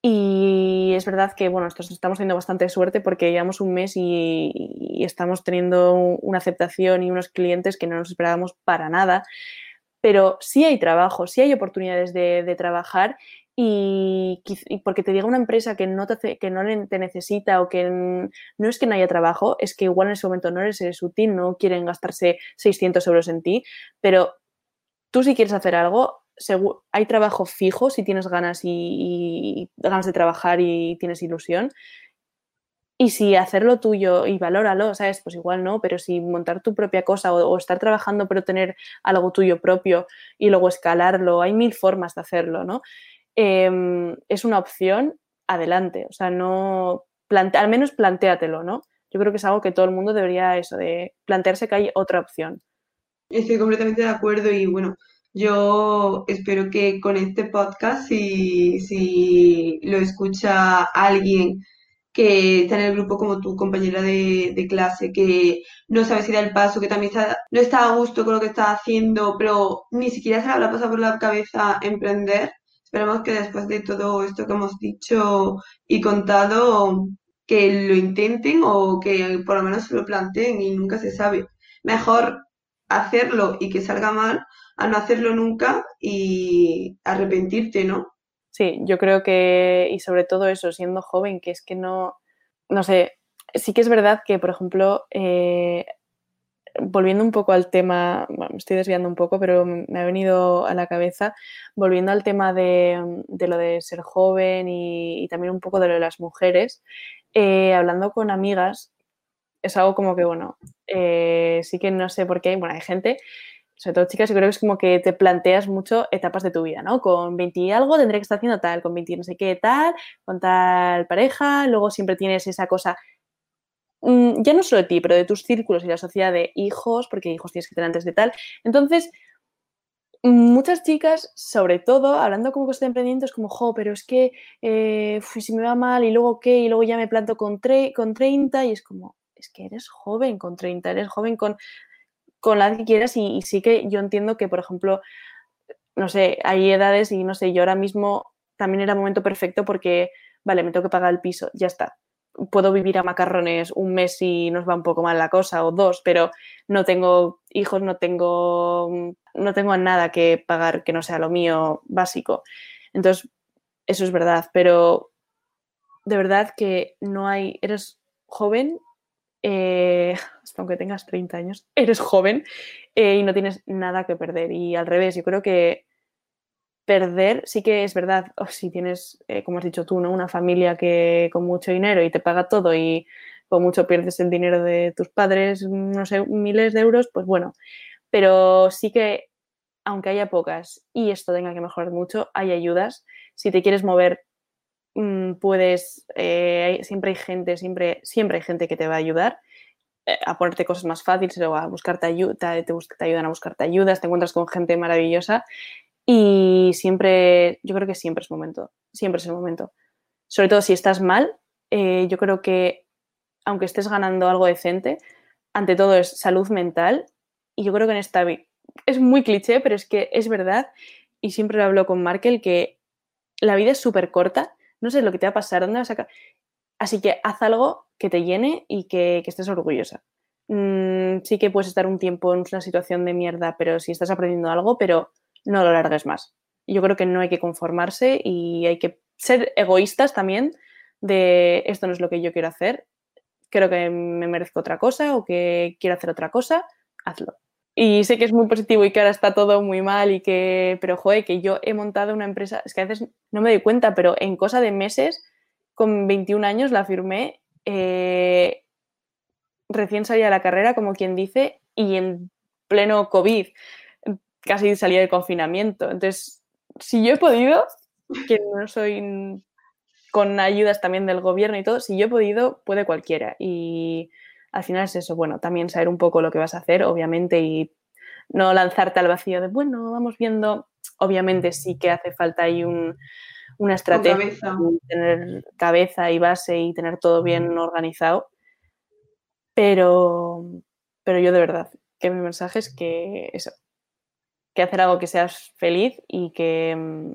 Y es verdad que, bueno, estamos teniendo bastante suerte porque llevamos un mes y, estamos teniendo una aceptación y unos clientes que no nos esperábamos para nada. Pero sí hay trabajo, sí hay oportunidades de, trabajar y, porque te diga una empresa que no, te, que no te necesita o que no es que no haya trabajo, es que igual en ese momento no eres, útil, no quieren gastarse 600 euros en ti, pero tú si quieres hacer algo, hay trabajo fijo si tienes ganas y, ganas de trabajar y tienes ilusión. Y si hacerlo tuyo y valóralo, ¿sabes? Pues igual no, pero si montar tu propia cosa o, estar trabajando pero tener algo tuyo propio y luego escalarlo, hay mil formas de hacerlo, ¿no? Em, es una opción, adelante. O sea, no, al menos plantéatelo, ¿no? Yo creo que es algo que todo el mundo debería eso, de plantearse que hay otra opción. Estoy completamente de acuerdo y bueno, yo espero que con este podcast, si, si lo escucha alguien que está en el grupo como tu compañera de, clase, que no sabe si da el paso, que también está, no está a gusto con lo que está haciendo, pero ni siquiera se le habrá pasado por la cabeza emprender, Esperamos que después de todo esto que hemos dicho y contado, que lo intenten o que por lo menos se lo planteen y nunca se sabe. Mejor hacerlo y que salga mal a no hacerlo nunca y arrepentirte, ¿no? Sí, yo creo que, y sobre todo eso, siendo joven, que es que no, no sé, sí que es verdad que, por ejemplo, eh, volviendo un poco al tema, me estoy desviando un poco, pero me ha venido a la cabeza, volviendo al tema de, lo de ser joven y, también un poco de lo de las mujeres, eh, hablando con amigas, es algo como que, bueno, eh, sí que no sé por qué, bueno, hay gente, sobre todo chicas, yo creo que es como que te planteas mucho etapas de tu vida, ¿no? Con 20 y algo tendré que estar haciendo tal, con 20 y no sé qué tal, con tal pareja, luego siempre tienes esa cosa Mm, ya no solo de ti, pero de tus círculos y la sociedad de hijos, porque hijos tienes que tener antes de tal. Entonces, muchas chicas, sobre todo, hablando como cosas de emprendimiento, es como, jo, pero es que eh, si me va mal y luego qué, y luego ya me planto con, con 30 y es como, es que eres joven con 30, eres joven con, con la que quieras y, sí que yo entiendo que, por ejemplo, no sé, hay edades y no sé, yo ahora mismo también era momento perfecto porque, vale, me tengo que pagar el piso, ya está puedo vivir a macarrones un mes y nos va un poco mal la cosa o dos, pero no tengo hijos, no tengo, no tengo nada que pagar que no sea lo mío básico. Entonces, eso es verdad, pero de verdad que no hay, eres joven, eh, aunque tengas 30 años, eres joven eh, y no tienes nada que perder. Y al revés, yo creo que perder, sí que es verdad, si tienes, eh, como has dicho tú, ¿no? una familia que con mucho dinero y te paga todo y con mucho pierdes el dinero de tus padres, no sé, miles de euros, pues bueno, pero sí que aunque haya pocas y esto tenga que mejorar mucho, hay ayudas. Si te quieres mover, mm, puedes, eh, siempre hay gente, siempre, siempre hay gente que te va a ayudar eh, a ponerte cosas más fáciles a buscarte ayuda, te, te, ayudan a buscarte ayudas, te encuentras con gente maravillosa y siempre, yo creo que siempre es momento, siempre es el momento. Sobre todo si estás mal, eh, yo creo que aunque estés ganando algo decente, ante todo es salud mental. Y yo creo que en esta es muy cliché, pero es que es verdad. Y siempre lo hablo con Markel que la vida es súper corta. No sé lo que te va a pasar, dónde vas a. Así que haz algo que te llene y que, estés orgullosa. Mm, sí que puedes estar un tiempo en una situación de mierda, pero si estás aprendiendo algo, pero no lo largues más. Yo creo que no hay que conformarse y hay que ser egoístas también de esto no es lo que yo quiero hacer, creo que me merezco otra cosa o que quiero hacer otra cosa, hazlo. Y sé que es muy positivo y que ahora está todo muy mal y que, pero joder, que yo he montado una empresa, es que a veces no me doy cuenta, pero en cosa de meses, con 21 años la firmé, eh, recién salía de la carrera, como quien dice, y en pleno COVID casi salía del confinamiento. Entonces, si yo he podido, que no soy con ayudas también del gobierno y todo, si yo he podido, puede cualquiera. Y al final es eso, bueno, también saber un poco lo que vas a hacer, obviamente, y no lanzarte al vacío de, bueno, vamos viendo. Obviamente sí que hace falta ahí un, una estrategia, tener cabeza y base y tener todo bien organizado. Pero, pero yo de verdad, que mi mensaje es que eso, que hacer algo que seas feliz y que,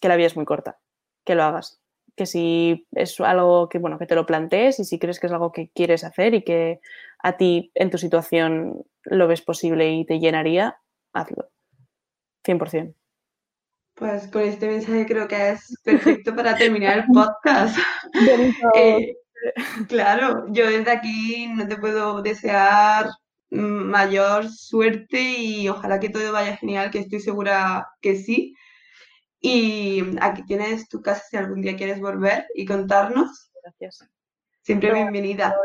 que, la vida es muy corta, que lo hagas. Que si es algo que, bueno, que te lo plantees y si crees que es algo que quieres hacer y que a ti en tu situación lo ves posible y te llenaría, hazlo. 100%. Pues con este mensaje creo que es perfecto para terminar el podcast. Eh, claro, yo desde aquí no te puedo desear mayor suerte y ojalá que todo vaya genial, que estoy segura que sí. Y aquí tienes tu casa si algún día quieres volver y contarnos. Gracias. Siempre bienvenida.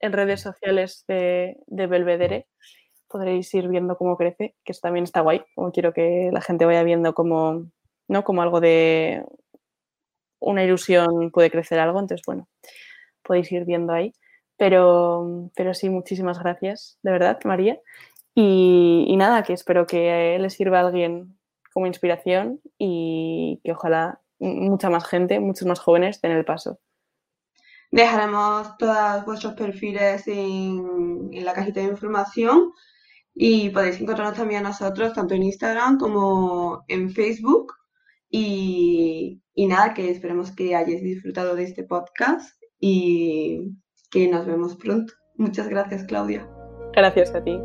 En redes sociales de, de Belvedere podréis ir viendo cómo crece, que también está guay, como quiero que la gente vaya viendo como, ¿no? como algo de una ilusión puede crecer algo, entonces bueno, podéis ir viendo ahí. Pero, pero sí, muchísimas gracias, de verdad, María. Y, y nada, que espero que le sirva a alguien como inspiración y que ojalá mucha más gente, muchos más jóvenes den el paso. Dejaremos todos vuestros perfiles en, en la cajita de información y podéis encontrarnos también a nosotros tanto en Instagram como en Facebook. Y, y nada, que esperemos que hayáis disfrutado de este podcast y que nos vemos pronto. Muchas gracias, Claudia. Gracias a ti.